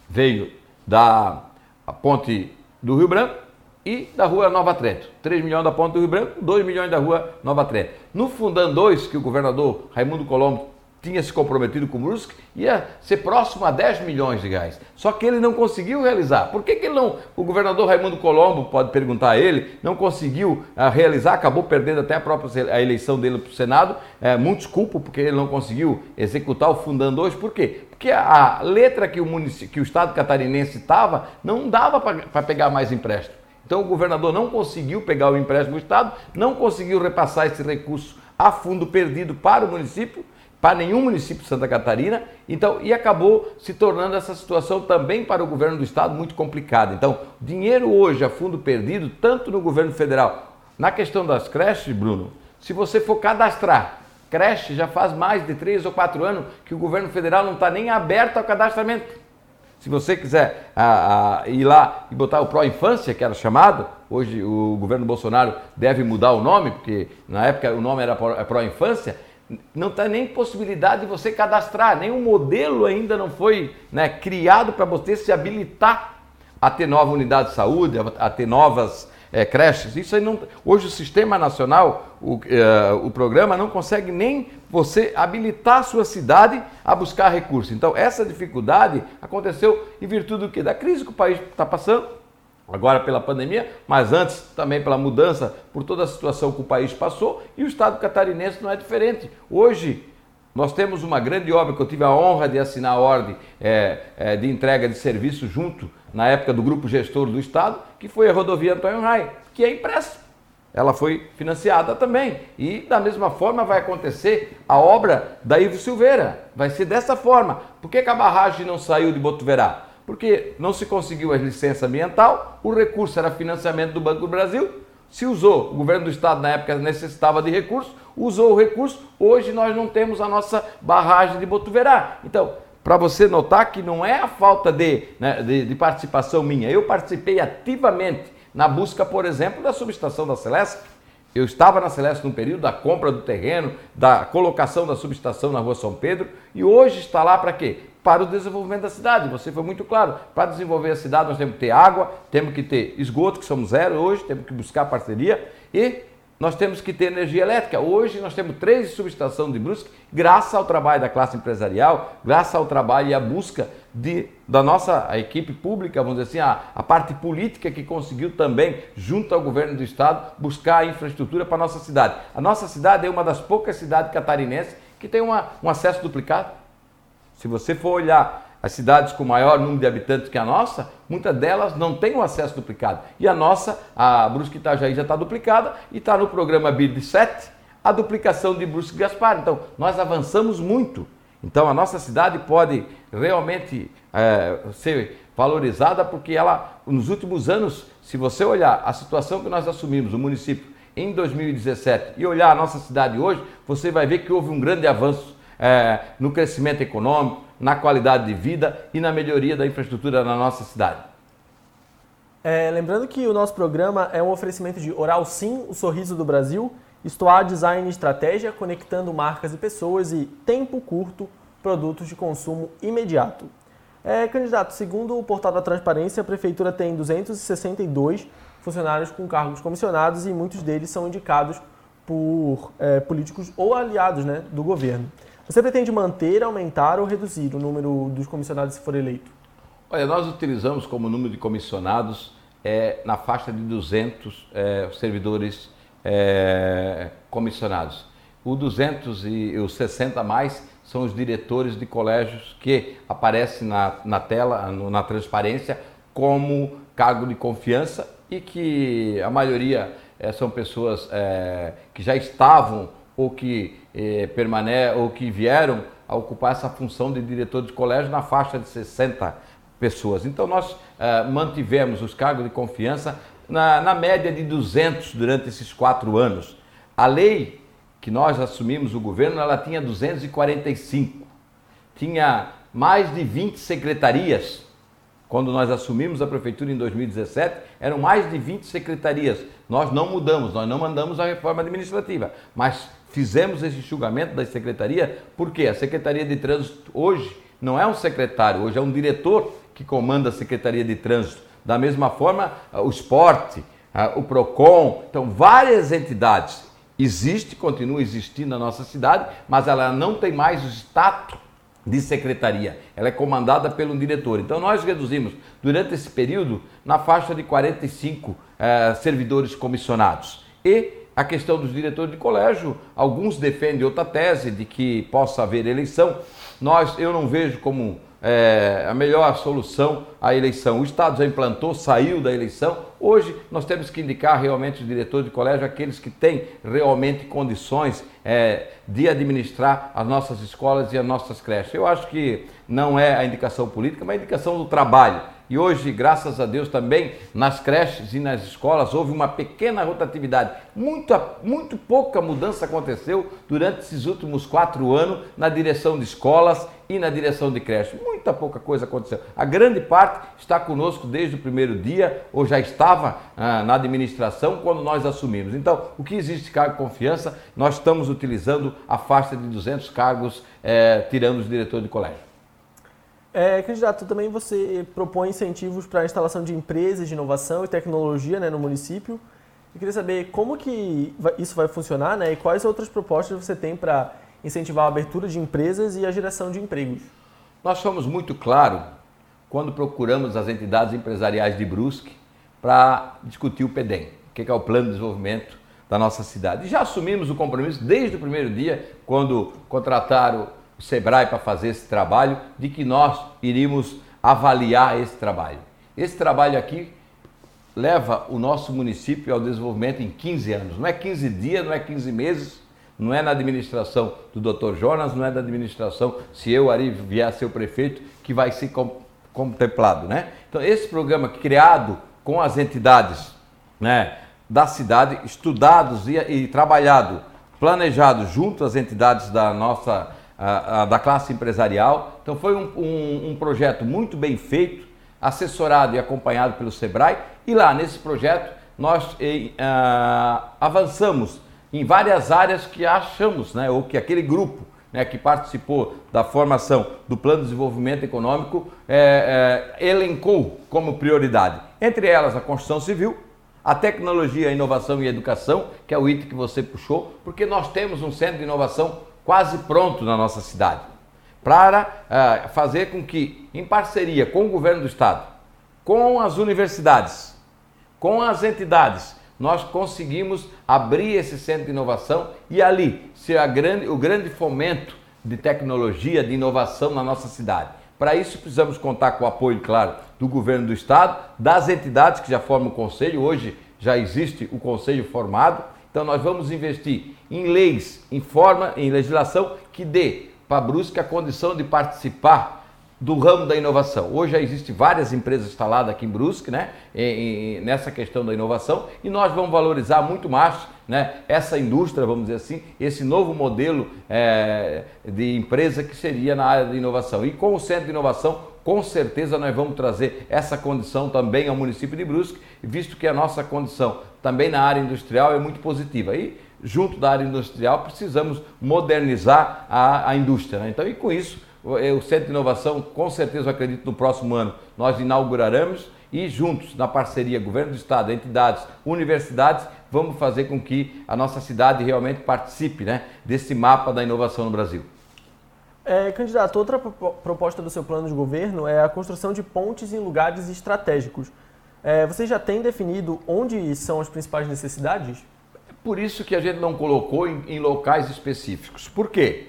Veio da ponte do Rio Branco e da rua Nova Trento. 3 milhões da ponte do Rio Branco, 2 milhões da rua Nova Trento. No Fundão 2, que o governador Raimundo Colombo tinha se comprometido com o Brusque, ia ser próximo a 10 milhões de reais. Só que ele não conseguiu realizar. Por que, que ele não, o governador Raimundo Colombo, pode perguntar a ele, não conseguiu uh, realizar, acabou perdendo até a própria a eleição dele para o Senado. Uh, muitos culpam porque ele não conseguiu executar o Fundando hoje. Por quê? Porque a, a letra que o, município, que o Estado catarinense estava não dava para pegar mais empréstimo. Então o governador não conseguiu pegar o empréstimo do Estado, não conseguiu repassar esse recurso a fundo perdido para o município para nenhum município de Santa Catarina, então e acabou se tornando essa situação também para o governo do estado muito complicada. Então, dinheiro hoje a fundo perdido, tanto no governo federal, na questão das creches, Bruno, se você for cadastrar creche, já faz mais de três ou quatro anos que o governo federal não está nem aberto ao cadastramento. Se você quiser a, a, ir lá e botar o Pro Infância, que era chamado, hoje o governo Bolsonaro deve mudar o nome, porque na época o nome era Pro Infância, não tem nem possibilidade de você cadastrar, nenhum modelo ainda não foi né, criado para você se habilitar a ter nova unidade de saúde, a ter novas é, creches. Isso aí não, hoje o Sistema Nacional, o, é, o programa não consegue nem você habilitar a sua cidade a buscar recursos. Então essa dificuldade aconteceu em virtude do que? Da crise que o país está passando agora pela pandemia, mas antes também pela mudança, por toda a situação que o país passou, e o Estado catarinense não é diferente. Hoje, nós temos uma grande obra que eu tive a honra de assinar a ordem é, é, de entrega de serviço junto, na época do grupo gestor do Estado, que foi a rodovia Antônio Rai, que é impressa. Ela foi financiada também. E da mesma forma vai acontecer a obra da Ivo Silveira. Vai ser dessa forma. Por que, que a barragem não saiu de Botuverá? Porque não se conseguiu a licença ambiental, o recurso era financiamento do Banco do Brasil, se usou, o governo do estado na época necessitava de recurso, usou o recurso, hoje nós não temos a nossa barragem de Botuverá. Então, para você notar que não é a falta de, né, de, de, participação minha, eu participei ativamente na busca, por exemplo, da subestação da Celeste. Eu estava na Celeste no período da compra do terreno, da colocação da subestação na rua São Pedro, e hoje está lá para quê? para o desenvolvimento da cidade. Você foi muito claro. Para desenvolver a cidade, nós temos que ter água, temos que ter esgoto, que somos zero hoje, temos que buscar parceria e nós temos que ter energia elétrica. Hoje nós temos três subestações de Brusque, graças ao trabalho da classe empresarial, graças ao trabalho e à busca de, da nossa equipe pública, vamos dizer assim, a, a parte política que conseguiu também, junto ao governo do estado, buscar a infraestrutura para a nossa cidade. A nossa cidade é uma das poucas cidades catarinenses que tem uma, um acesso duplicado. Se você for olhar as cidades com maior número de habitantes que a nossa, muitas delas não têm o acesso duplicado. E a nossa, a Brusque Itajaí já está duplicada e está no programa BID 7 a duplicação de Brusque Gaspar. Então, nós avançamos muito. Então, a nossa cidade pode realmente é, ser valorizada porque ela, nos últimos anos, se você olhar a situação que nós assumimos, o município, em 2017 e olhar a nossa cidade hoje, você vai ver que houve um grande avanço é, no crescimento econômico, na qualidade de vida e na melhoria da infraestrutura na nossa cidade. É, lembrando que o nosso programa é um oferecimento de Oral Sim, o sorriso do Brasil, Estoar Design e Estratégia, conectando marcas e pessoas e tempo curto, produtos de consumo imediato. É, candidato, segundo o portal da Transparência, a Prefeitura tem 262 funcionários com cargos comissionados e muitos deles são indicados por é, políticos ou aliados né, do governo. Você pretende manter, aumentar ou reduzir o número dos comissionados se for eleito? Olha, nós utilizamos como número de comissionados é, na faixa de 200 é, servidores é, comissionados. O 200 e os 60 mais são os diretores de colégios que aparecem na, na tela, no, na transparência, como cargo de confiança e que a maioria é, são pessoas é, que já estavam ou que eh, permane ou que vieram a ocupar essa função de diretor de colégio na faixa de 60 pessoas. Então nós eh, mantivemos os cargos de confiança na, na média de 200 durante esses quatro anos. A lei que nós assumimos o governo, ela tinha 245. Tinha mais de 20 secretarias. Quando nós assumimos a prefeitura em 2017, eram mais de 20 secretarias. Nós não mudamos, nós não mandamos a reforma administrativa, mas fizemos esse julgamento da secretaria, porque a Secretaria de Trânsito hoje não é um secretário, hoje é um diretor que comanda a Secretaria de Trânsito. Da mesma forma, o esporte, o PROCON, então várias entidades existe, continua existindo na nossa cidade, mas ela não tem mais o status de secretaria. Ela é comandada pelo diretor. Então nós reduzimos durante esse período na faixa de 45 eh, servidores comissionados. E a questão dos diretores de colégio, alguns defendem outra tese de que possa haver eleição. Nós, eu não vejo como é, a melhor solução à eleição. O Estado já implantou, saiu da eleição. Hoje nós temos que indicar realmente os diretores de colégio, aqueles que têm realmente condições é, de administrar as nossas escolas e as nossas creches. Eu acho que não é a indicação política, mas a indicação do trabalho. E hoje, graças a Deus, também nas creches e nas escolas houve uma pequena rotatividade. Muito, muito pouca mudança aconteceu durante esses últimos quatro anos na direção de escolas e na direção de creche. Muita pouca coisa aconteceu. A grande parte está conosco desde o primeiro dia, ou já estava ah, na administração quando nós assumimos. Então, o que existe cargo confiança, nós estamos utilizando a faixa de 200 cargos, eh, tirando os diretores de colégio. É, candidato, também você propõe incentivos para a instalação de empresas de inovação e tecnologia né, no município. Eu queria saber como que isso vai funcionar né, e quais outras propostas você tem para incentivar a abertura de empresas e a geração de empregos. Nós somos muito claros quando procuramos as entidades empresariais de Brusque para discutir o PEDEM, que é o Plano de Desenvolvimento da nossa cidade. E já assumimos o compromisso desde o primeiro dia, quando contrataram SEBRAE para fazer esse trabalho, de que nós iríamos avaliar esse trabalho. Esse trabalho aqui leva o nosso município ao desenvolvimento em 15 anos. Não é 15 dias, não é 15 meses, não é na administração do Dr. Jonas, não é da administração, se eu, Ari, vier a ser o prefeito, que vai ser contemplado. Né? Então, esse programa criado com as entidades né, da cidade, estudados e, e trabalhado, planejado junto às entidades da nossa a, da classe empresarial. Então foi um, um, um, projeto muito bem feito, assessorado e acompanhado pelo Sebrae. E lá nesse projeto nós eh, avançamos em várias áreas que achamos, né, ou que aquele grupo né, que participou da formação do Plano de Desenvolvimento Econômico eh, eh, elencou como prioridade. Entre elas a construção civil, a tecnologia, a inovação e a educação, que é o item que você puxou, porque nós temos um centro de inovação quase pronto na nossa cidade, para uh, fazer com que, em parceria com o governo do estado, com as universidades, com as entidades, nós conseguimos abrir esse centro de inovação e ali ser grande, o grande fomento de tecnologia, de inovação na nossa cidade. Para isso precisamos contar com o apoio, claro, do governo do estado, das entidades que já formam o conselho. Hoje já existe o conselho formado então nós vamos investir em leis, em forma, em legislação que dê para a Brusque a condição de participar do ramo da inovação. Hoje já existem várias empresas instaladas aqui em Brusque, né, nessa questão da inovação, e nós vamos valorizar muito mais né, essa indústria, vamos dizer assim, esse novo modelo é, de empresa que seria na área de inovação. E com o Centro de Inovação, com certeza nós vamos trazer essa condição também ao município de Brusque, visto que a nossa condição também na área industrial é muito positiva. E junto da área industrial precisamos modernizar a, a indústria. Né? Então, e com isso, o, o Centro de Inovação, com certeza, eu acredito, no próximo ano nós inauguraremos e juntos, na parceria governo do estado, entidades, universidades, vamos fazer com que a nossa cidade realmente participe né, desse mapa da inovação no Brasil. É, candidato, outra proposta do seu plano de governo é a construção de pontes em lugares estratégicos. É, você já tem definido onde são as principais necessidades? Por isso que a gente não colocou em, em locais específicos. Por quê?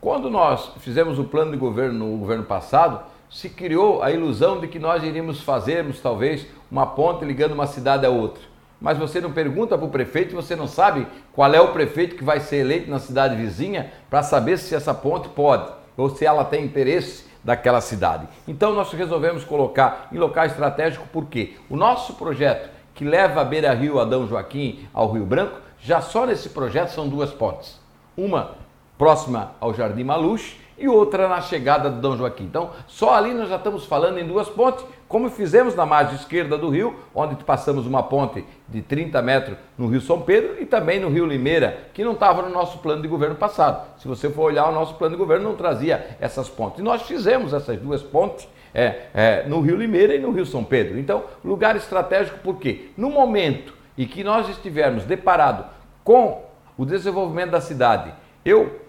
Quando nós fizemos o plano de governo no governo passado, se criou a ilusão de que nós iríamos fazermos talvez uma ponte ligando uma cidade a outra. Mas você não pergunta para o prefeito, você não sabe qual é o prefeito que vai ser eleito na cidade vizinha para saber se essa ponte pode ou se ela tem interesse daquela cidade. Então nós resolvemos colocar em local estratégico porque o nosso projeto que leva a Beira Rio Adão Joaquim ao Rio Branco, já só nesse projeto são duas pontes. Uma próxima ao Jardim Maluche e outra na chegada do Dom Joaquim. Então, só ali nós já estamos falando em duas pontes, como fizemos na margem esquerda do rio, onde passamos uma ponte de 30 metros no Rio São Pedro e também no Rio Limeira, que não estava no nosso plano de governo passado. Se você for olhar o nosso plano de governo, não trazia essas pontes. E nós fizemos essas duas pontes é, é, no Rio Limeira e no Rio São Pedro. Então, lugar estratégico por quê? No momento em que nós estivermos deparados com o desenvolvimento da cidade, eu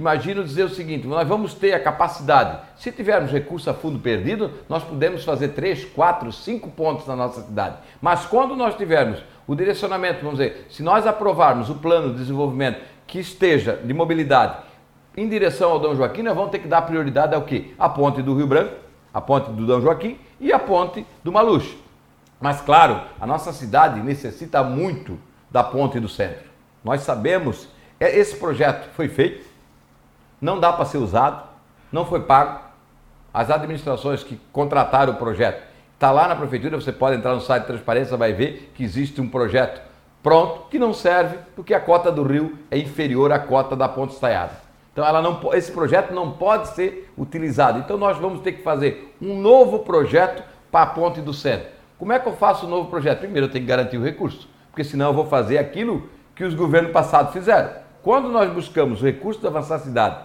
imagino dizer o seguinte: nós vamos ter a capacidade, se tivermos recurso a fundo perdido, nós podemos fazer três, quatro, cinco pontos na nossa cidade. Mas quando nós tivermos o direcionamento, vamos dizer, se nós aprovarmos o plano de desenvolvimento que esteja de mobilidade em direção ao Dom Joaquim, nós vamos ter que dar prioridade ao quê? A ponte do Rio Branco, a ponte do Dom Joaquim e a ponte do Maluxo. Mas claro, a nossa cidade necessita muito da ponte do centro. Nós sabemos, é, esse projeto foi feito, não dá para ser usado, não foi pago. As administrações que contrataram o projeto, está lá na prefeitura, você pode entrar no site de transparência, vai ver que existe um projeto pronto que não serve porque a cota do rio é inferior à cota da ponte estaiada. Então ela não, esse projeto não pode ser utilizado. Então nós vamos ter que fazer um novo projeto para a ponte do centro. Como é que eu faço o um novo projeto? Primeiro eu tenho que garantir o recurso, porque senão eu vou fazer aquilo que os governos passados fizeram. Quando nós buscamos o recurso da avançar cidade,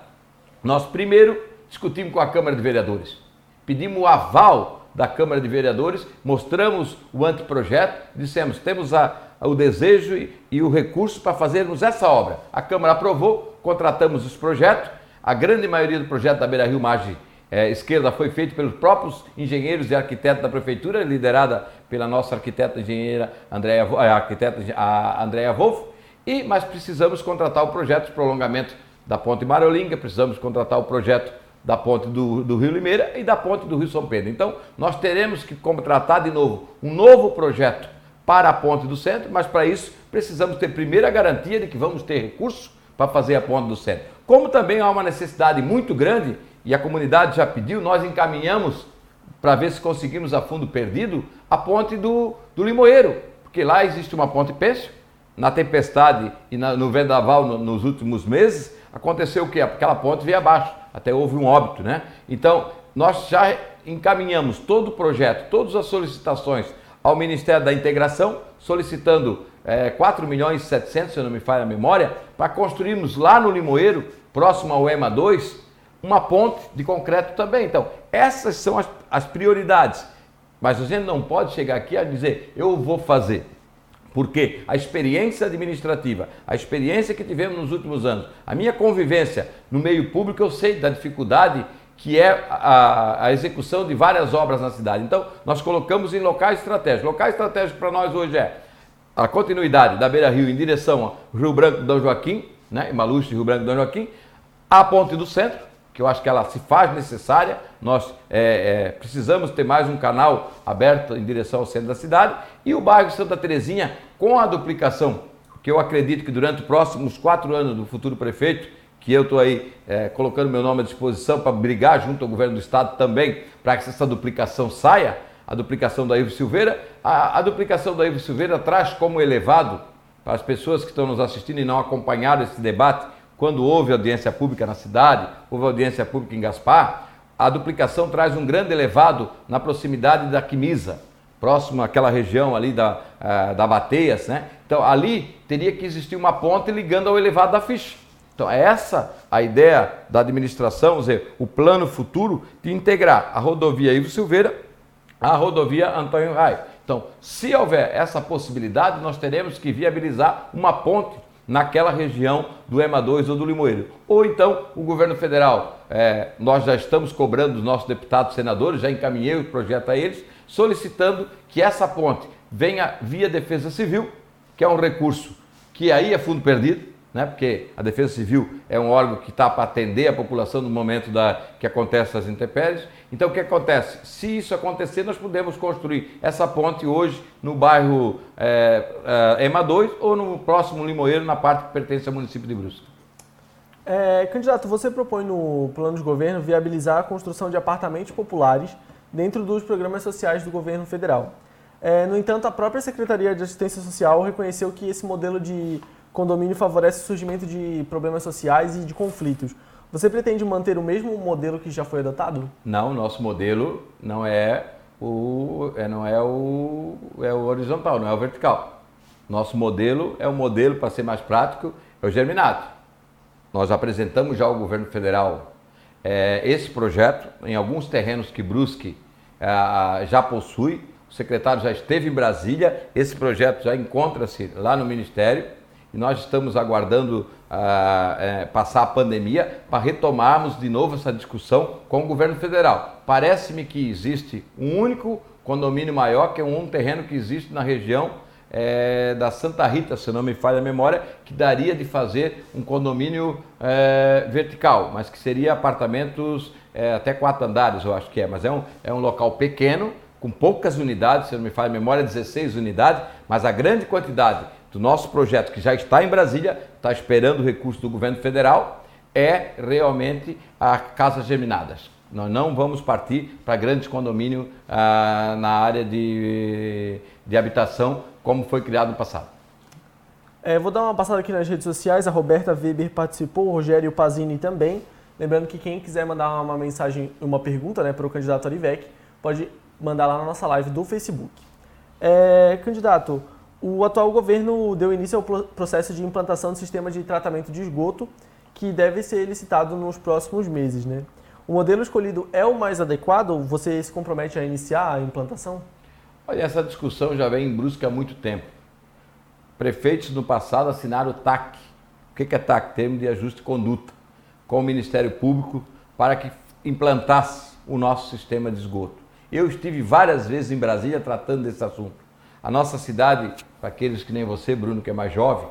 nós primeiro discutimos com a Câmara de Vereadores, pedimos o aval da Câmara de Vereadores, mostramos o anteprojeto, dissemos temos a, o desejo e, e o recurso para fazermos essa obra. A Câmara aprovou, contratamos os projetos, a grande maioria do projeto da Beira Rio Margem é, esquerda foi feito pelos próprios engenheiros e arquitetos da prefeitura, liderada pela nossa arquiteta engenheira Andréa, a arquiteta a Andrea Wolff, e mas precisamos contratar o projeto de prolongamento da ponte Marolinga, precisamos contratar o projeto da ponte do, do, Rio Limeira e da ponte do Rio São Pedro. Então, nós teremos que contratar de novo um novo projeto para a ponte do centro, mas para isso precisamos ter primeiro a garantia de que vamos ter recurso para fazer a ponte do centro. Como também há uma necessidade muito grande e a comunidade já pediu, nós encaminhamos para ver se conseguimos a fundo perdido a ponte do, do Limoeiro, porque lá existe uma ponte pêssego. Na tempestade e na, no vendaval no, nos últimos meses, aconteceu o quê? Aquela ponte veio abaixo, até houve um óbito, né? Então, nós já encaminhamos todo o projeto, todas as solicitações ao Ministério da Integração, solicitando é, 4 milhões e 700, se eu não me falha a memória, para construirmos lá no Limoeiro, próximo ao EMA 2, uma ponte de concreto também. Então, essas são as, as prioridades. Mas a gente não pode chegar aqui a dizer, eu vou fazer. Porque a experiência administrativa, a experiência que tivemos nos últimos anos, a minha convivência no meio público, eu sei da dificuldade que é a, a, execução de várias obras na cidade. Então, nós colocamos em locais estratégicos. Locais estratégicos para nós hoje é a continuidade da Beira Rio em direção ao Rio Branco do Dom Joaquim, né, Maluxo Rio Branco do Dom Joaquim, a ponte do centro, que eu acho que ela se faz necessária. Nós é, é, precisamos ter mais um canal aberto em direção ao centro da cidade. E o bairro Santa Terezinha, com a duplicação, que eu acredito que durante os próximos quatro anos do futuro prefeito, que eu estou aí é, colocando meu nome à disposição para brigar junto ao governo do estado também, para que essa duplicação saia, a duplicação da Ivo Silveira. A, a duplicação da Ivo Silveira traz como elevado, para as pessoas que estão nos assistindo e não acompanharam esse debate, quando houve audiência pública na cidade, houve audiência pública em Gaspar, a duplicação traz um grande elevado na proximidade da Quimisa, próximo àquela região ali da, uh, da Bateias, né? Então ali teria que existir uma ponte ligando ao elevado da ficha. Então é essa a ideia da administração, dizer, o plano futuro de integrar a rodovia Ivo Silveira à rodovia Antônio Raio. Então, se houver essa possibilidade, nós teremos que viabilizar uma ponte naquela região do EMA 2 ou do Limoeiro. Ou então o governo federal, é, nós já estamos cobrando os nossos deputados senadores, já encaminhei o projeto a eles, solicitando que essa ponte venha via Defesa Civil, que é um recurso que aí é fundo perdido, né? porque a Defesa Civil é um órgão que está para atender a população no momento da, que acontece as intempéries. Então, o que acontece? Se isso acontecer, nós podemos construir essa ponte hoje no bairro é, é, EMA 2 ou no próximo Limoeiro, na parte que pertence ao município de Brusque. É, candidato, você propõe no plano de governo viabilizar a construção de apartamentos populares dentro dos programas sociais do governo federal. É, no entanto, a própria Secretaria de Assistência Social reconheceu que esse modelo de condomínio favorece o surgimento de problemas sociais e de conflitos. Você pretende manter o mesmo modelo que já foi adotado? Não, nosso modelo não é o, é, não é o, é o horizontal, não é o vertical. Nosso modelo é o modelo, para ser mais prático, é o germinado. Nós apresentamos já ao governo federal é, esse projeto em alguns terrenos que Brusque é, já possui. O secretário já esteve em Brasília, esse projeto já encontra-se lá no Ministério e nós estamos aguardando ah, é, passar a pandemia para retomarmos de novo essa discussão com o governo federal. Parece-me que existe um único condomínio maior, que é um terreno que existe na região é, da Santa Rita, se não me falha a memória, que daria de fazer um condomínio é, vertical, mas que seria apartamentos é, até quatro andares, eu acho que é, mas é um, é um local pequeno, com poucas unidades, se não me falha a memória, 16 unidades, mas a grande quantidade do nosso projeto, que já está em Brasília, está esperando o recurso do governo federal, é realmente a Casas Germinadas. Nós não vamos partir para grandes condomínios ah, na área de, de habitação, como foi criado no passado. É, vou dar uma passada aqui nas redes sociais. A Roberta Weber participou, o Rogério Pazini também. Lembrando que quem quiser mandar uma mensagem, uma pergunta né, para o candidato Arivec, pode mandar lá na nossa live do Facebook. É, candidato, o atual governo deu início ao processo de implantação do sistema de tratamento de esgoto, que deve ser licitado nos próximos meses. Né? O modelo escolhido é o mais adequado? Você se compromete a iniciar a implantação? Olha, essa discussão já vem em Brusque há muito tempo. Prefeitos no passado assinaram o TAC. O que é TAC? Termo de Ajuste de Conduta, com o Ministério Público para que implantasse o nosso sistema de esgoto. Eu estive várias vezes em Brasília tratando desse assunto. A nossa cidade, para aqueles que nem você, Bruno, que é mais jovem,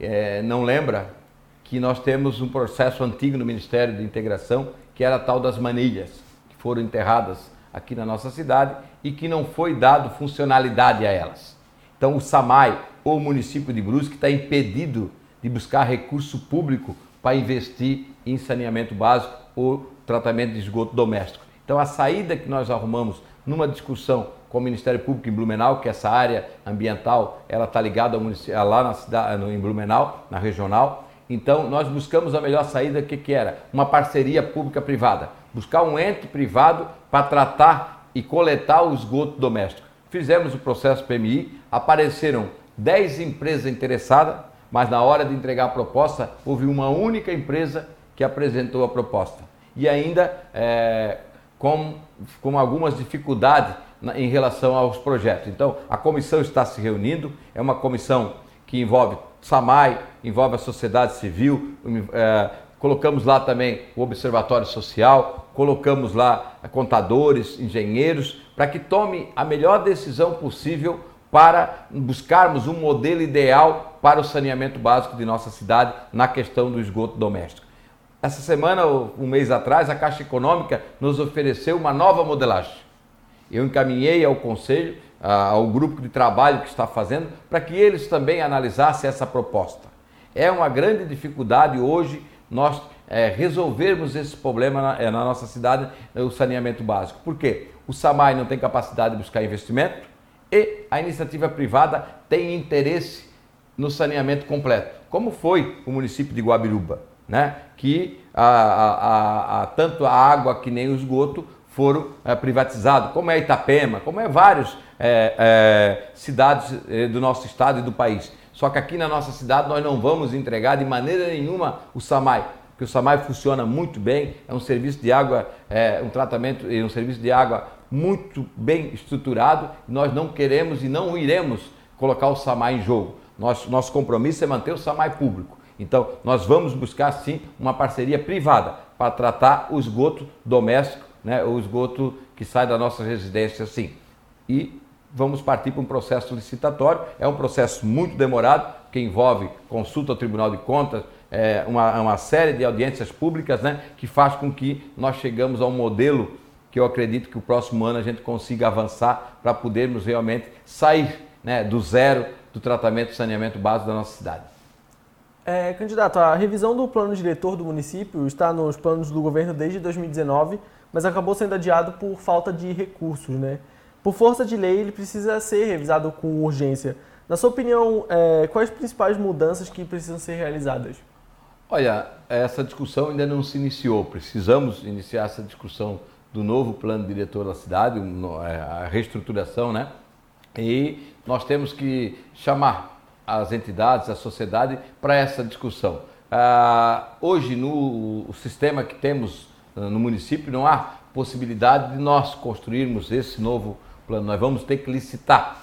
é, não lembra que nós temos um processo antigo no Ministério de Integração, que era tal das manilhas, que foram enterradas aqui na nossa cidade e que não foi dado funcionalidade a elas. Então o SAMAI, ou o município de Brusque, está impedido de buscar recurso público para investir em saneamento básico ou tratamento de esgoto doméstico. Então a saída que nós arrumamos numa discussão com o Ministério Público em Blumenau, que essa área ambiental ela está ligada ao lá na cidade, em Blumenau, na regional. Então nós buscamos a melhor saída que, que era uma parceria pública-privada, buscar um ente privado para tratar e coletar o esgoto doméstico. Fizemos o processo PMI, apareceram 10 empresas interessadas, mas na hora de entregar a proposta houve uma única empresa que apresentou a proposta. E ainda é, com, com algumas dificuldades em relação aos projetos. Então, a comissão está se reunindo, é uma comissão que envolve SAMAI, envolve a sociedade civil, é, colocamos lá também o Observatório Social, colocamos lá contadores, engenheiros, para que tome a melhor decisão possível para buscarmos um modelo ideal para o saneamento básico de nossa cidade na questão do esgoto doméstico. Essa semana, um mês atrás, a Caixa Econômica nos ofereceu uma nova modelagem eu encaminhei ao conselho, ao grupo de trabalho que está fazendo, para que eles também analisassem essa proposta. É uma grande dificuldade hoje nós é, resolvermos esse problema na, é, na, nossa cidade, o saneamento básico. Por quê? O SAMAI não tem capacidade de buscar investimento e a iniciativa privada tem interesse no saneamento completo, como foi o município de Guabiruba, né? que a, a, a, tanto a água que nem o esgoto foram é, privatizados, como é Itapema, como é várias é, é, cidades é, do nosso estado e do país. Só que aqui na nossa cidade nós não vamos entregar de maneira nenhuma o SAMAI, porque o SAMAI funciona muito bem, é um serviço de água, um tratamento e um serviço de água muito bem estruturado. Nós não queremos e não iremos colocar o SAMAI em jogo. Nosso, nosso compromisso é manter o SAMAI público. Então, nós vamos buscar sim uma parceria privada para tratar o esgoto doméstico né, o esgoto que sai da nossa residência sim. E vamos partir para um processo licitatório. É um processo muito demorado, que envolve consulta ao Tribunal de Contas, é, uma, uma série de audiências públicas, né, que faz com que nós chegamos a um modelo que eu acredito que o próximo ano a gente consiga avançar para podermos realmente sair né, do zero do tratamento e saneamento básico da nossa cidade. É, candidato, a revisão do plano diretor do município está nos planos do governo desde 2019 mas acabou sendo adiado por falta de recursos, né? Por força de lei, ele precisa ser revisado com urgência. Na sua opinião, é, quais as principais mudanças que precisam ser realizadas? Olha, essa discussão ainda não se iniciou. Precisamos iniciar essa discussão do novo plano diretor da cidade, é, a reestruturação, né? E nós temos que chamar as entidades, a sociedade para essa discussão. Ah, hoje, no sistema que temos no município, não há possibilidade de nós construirmos esse novo plano. Nós vamos ter que licitar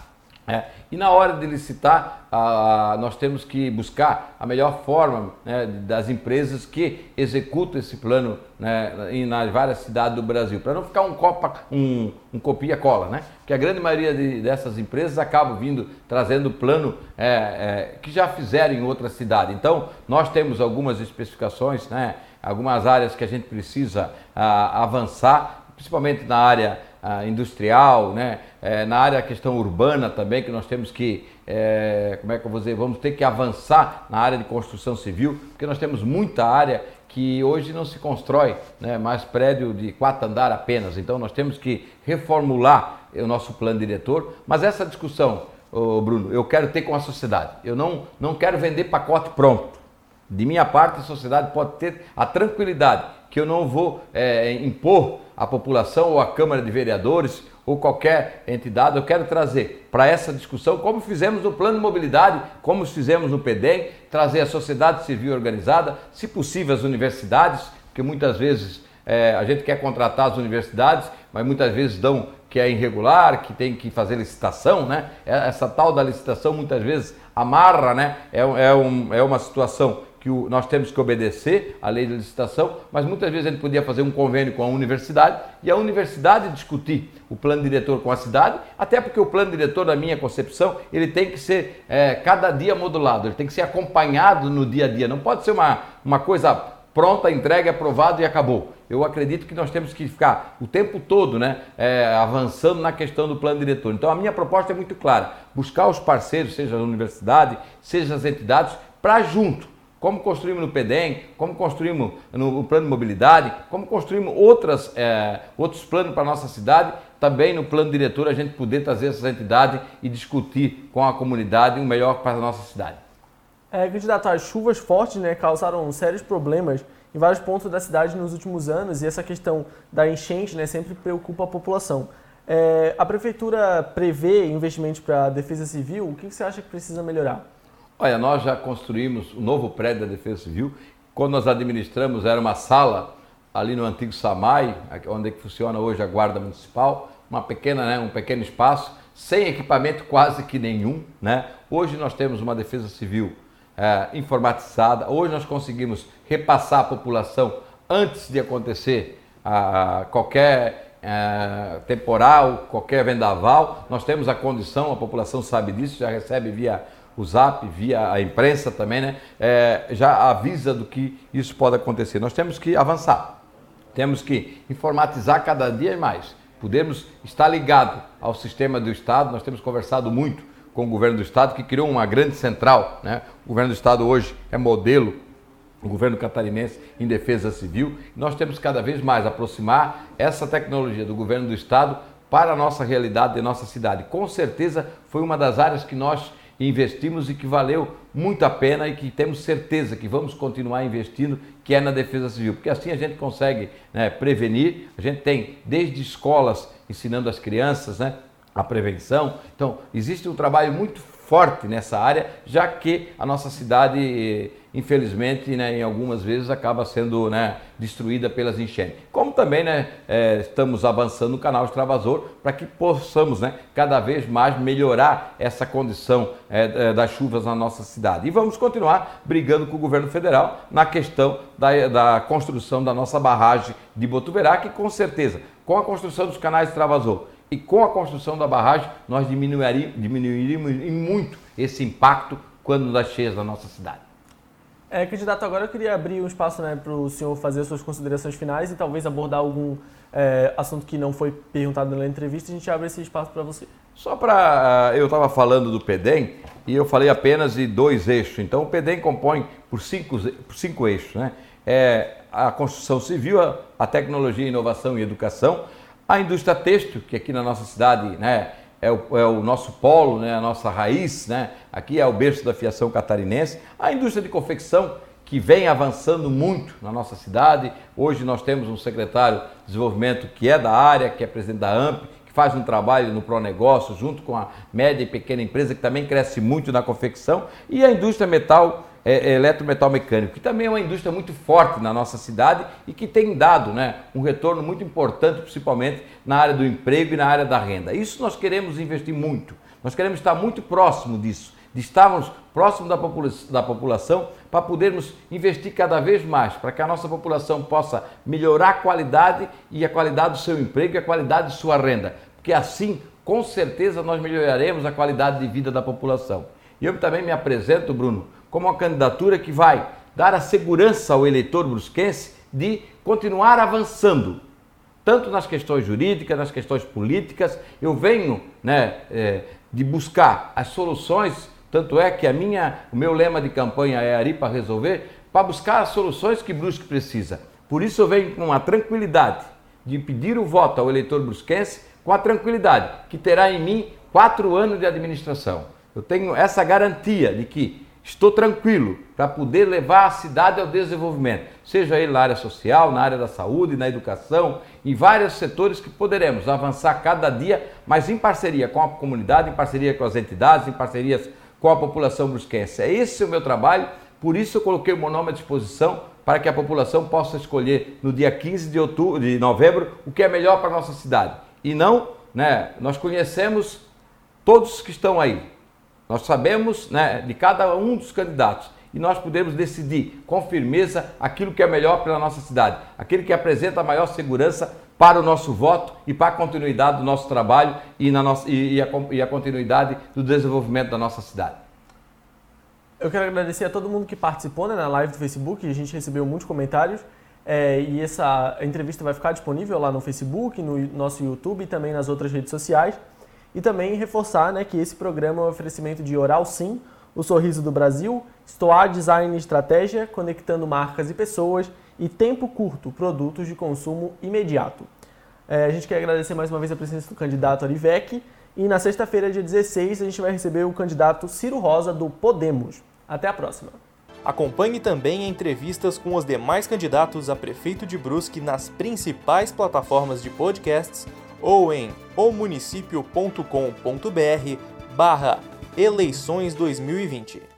é, e na hora de licitar, a, a, nós temos que buscar a melhor forma né, das empresas que executam esse plano né, em, nas várias cidades do Brasil, para não ficar um, copa, um, um copia-cola, né? Porque a grande maioria de, dessas empresas acabam vindo trazendo plano é, é, que já fizeram em outra cidade. Então, nós temos algumas especificações, né, algumas áreas que a gente precisa a, avançar, principalmente na área ah, industrial, né? É, na área da questão urbana também, que nós temos que, é, como é que eu vou dizer, vamos ter que avançar na área de construção civil, porque nós temos muita área que hoje não se constrói né, mais prédio de quatro andar apenas. Então nós temos que reformular o nosso plano diretor, mas essa discussão, Bruno, eu quero ter com a sociedade. Eu não, não quero vender pacote pronto. De minha parte, a sociedade pode ter a tranquilidade que eu não vou é, impor à população ou à Câmara de Vereadores ou qualquer entidade, eu quero trazer para essa discussão, como fizemos no Plano de Mobilidade, como fizemos no PEDEM, trazer a sociedade civil organizada, se possível as universidades, porque muitas vezes é, a gente quer contratar as universidades, mas muitas vezes dão que é irregular, que tem que fazer licitação, né? É, essa tal da licitação muitas vezes amarra, né? É, é, um, é uma situação que o, nós temos que obedecer à lei de licitação, mas muitas vezes gente podia fazer um convênio com a universidade e a universidade discutir o plano diretor com a cidade, até porque o plano diretor, na minha concepção, ele tem que ser é, cada dia modulado, ele tem que ser acompanhado no dia a dia, não pode ser uma, uma coisa pronta, entregue, aprovado e acabou. Eu acredito que nós temos que ficar o tempo todo né, é, avançando na questão do plano diretor. Então a minha proposta é muito clara: buscar os parceiros, seja a universidade, seja as entidades, para junto como construímos no PEDEM, como construímos no plano de mobilidade, como construímos outras, é, outros planos para a nossa cidade, também no plano diretor a gente poder trazer essas entidades e discutir com a comunidade o melhor para a nossa cidade. É, candidato, as chuvas fortes né, causaram sérios problemas em vários pontos da cidade nos últimos anos e essa questão da enchente né, sempre preocupa a população. É, a prefeitura prevê investimentos para a defesa civil, o que você acha que precisa melhorar? Olha, nós já construímos o um novo prédio da Defesa Civil. Quando nós administramos, era uma sala ali no antigo SAMAI, onde é que funciona hoje a Guarda Municipal, uma pequena, né, um pequeno espaço, sem equipamento quase que nenhum. Né? Hoje nós temos uma Defesa Civil é, informatizada, hoje nós conseguimos repassar a população antes de acontecer a, qualquer é, temporal, qualquer vendaval, nós temos a condição, a população sabe disso, já recebe via o Zap, via a imprensa também, né, é, já avisa do que isso pode acontecer. Nós temos que avançar, temos que informatizar cada dia mais, podemos estar ligado ao sistema do Estado, nós temos conversado muito com o governo do Estado, que criou uma grande central. Né? O governo do Estado hoje é modelo o governo catarinense em defesa civil. Nós temos cada vez mais aproximar essa tecnologia do governo do estado para a nossa realidade e nossa cidade. Com certeza foi uma das áreas que nós investimos e que valeu muito a pena e que temos certeza que vamos continuar investindo, que é na defesa civil, porque assim a gente consegue né, prevenir, a gente tem desde escolas ensinando as crianças né, a prevenção, então existe um trabalho muito forte nessa área, já que a nossa cidade, infelizmente, né, em algumas vezes acaba sendo né, destruída pelas enchentes. Como também né, é, estamos avançando no canal Extravasor para que possamos né, cada vez mais melhorar essa condição é, é, das chuvas na nossa cidade. E vamos continuar brigando com o governo federal na questão da, da construção da nossa barragem de Botuverá, que com certeza, com a construção dos canais Extravasor e com a construção da barragem, nós diminuiríamos, muito esse impacto quando das cheias da nossa cidade. É, candidato, agora eu queria abrir um espaço né, para o senhor fazer as suas considerações finais e talvez abordar algum é, assunto que não foi perguntado na entrevista. A gente abre esse espaço para você. Só para. Uh, eu estava falando do PEDEM e eu falei apenas de dois eixos. Então, o PEDEM compõe por cinco, por cinco eixos: né? É a construção civil, a, a tecnologia, inovação e educação a indústria têxtil, que aqui na nossa cidade né, é, o, é o nosso polo, né, a nossa raiz, né, aqui é o berço da fiação catarinense. A indústria de confecção, que vem avançando muito na nossa cidade. Hoje nós temos um secretário de desenvolvimento que é da área, que é presidente da AMP, que faz um trabalho no Pronegócio junto com a média e pequena empresa que também cresce muito na confecção e a indústria metal é, é, eletrometal mecânico, que também é uma indústria muito forte na nossa cidade e que tem dado né, um retorno muito importante, principalmente na área do emprego e na área da renda. Isso nós queremos investir muito, nós queremos estar muito próximo disso, de estarmos próximo da, popula da população para podermos investir cada vez mais, para que a nossa população possa melhorar a qualidade e a qualidade do seu emprego e a qualidade de sua renda, porque assim, com certeza, nós melhoraremos a qualidade de vida da população. E eu também me apresento, Bruno, como uma candidatura que vai dar a segurança ao eleitor brusquense de continuar avançando, tanto nas questões jurídicas, nas questões políticas. Eu venho né, é, de buscar as soluções, tanto é que a minha, o meu lema de campanha é Ari para resolver, para buscar as soluções que Brusque precisa. Por isso eu venho com a tranquilidade de pedir o voto ao eleitor brusquense com a tranquilidade que terá em mim quatro anos de administração. Eu tenho essa garantia de que Estou tranquilo para poder levar a cidade ao desenvolvimento, seja ele na área social, na área da saúde, na educação, em vários setores que poderemos avançar cada dia, mas em parceria com a comunidade, em parceria com as entidades, em parcerias com a população brusquense. É esse o meu trabalho, por isso eu coloquei o meu nome à disposição para que a população possa escolher no dia 15 de, outubro, de novembro o que é melhor para a nossa cidade. E não, né, nós conhecemos todos que estão aí, nós sabemos né, de cada um dos candidatos e nós podemos decidir com firmeza aquilo que é melhor para a nossa cidade, aquele que apresenta a maior segurança para o nosso voto e para a continuidade do nosso trabalho e, na nossa, e, e, a, e a continuidade do desenvolvimento da nossa cidade. Eu quero agradecer a todo mundo que participou né, na live do Facebook, a gente recebeu muitos comentários. É, e essa entrevista vai ficar disponível lá no Facebook, no nosso YouTube e também nas outras redes sociais. E também reforçar né, que esse programa é um oferecimento de Oral Sim, o sorriso do Brasil, Stoa Design e Estratégia, conectando marcas e pessoas, e Tempo Curto, produtos de consumo imediato. É, a gente quer agradecer mais uma vez a presença do candidato Arivec, e na sexta-feira, dia 16, a gente vai receber o candidato Ciro Rosa, do Podemos. Até a próxima! Acompanhe também entrevistas com os demais candidatos a prefeito de Brusque nas principais plataformas de podcasts ou em omunicipio.com.br barra eleições 2020.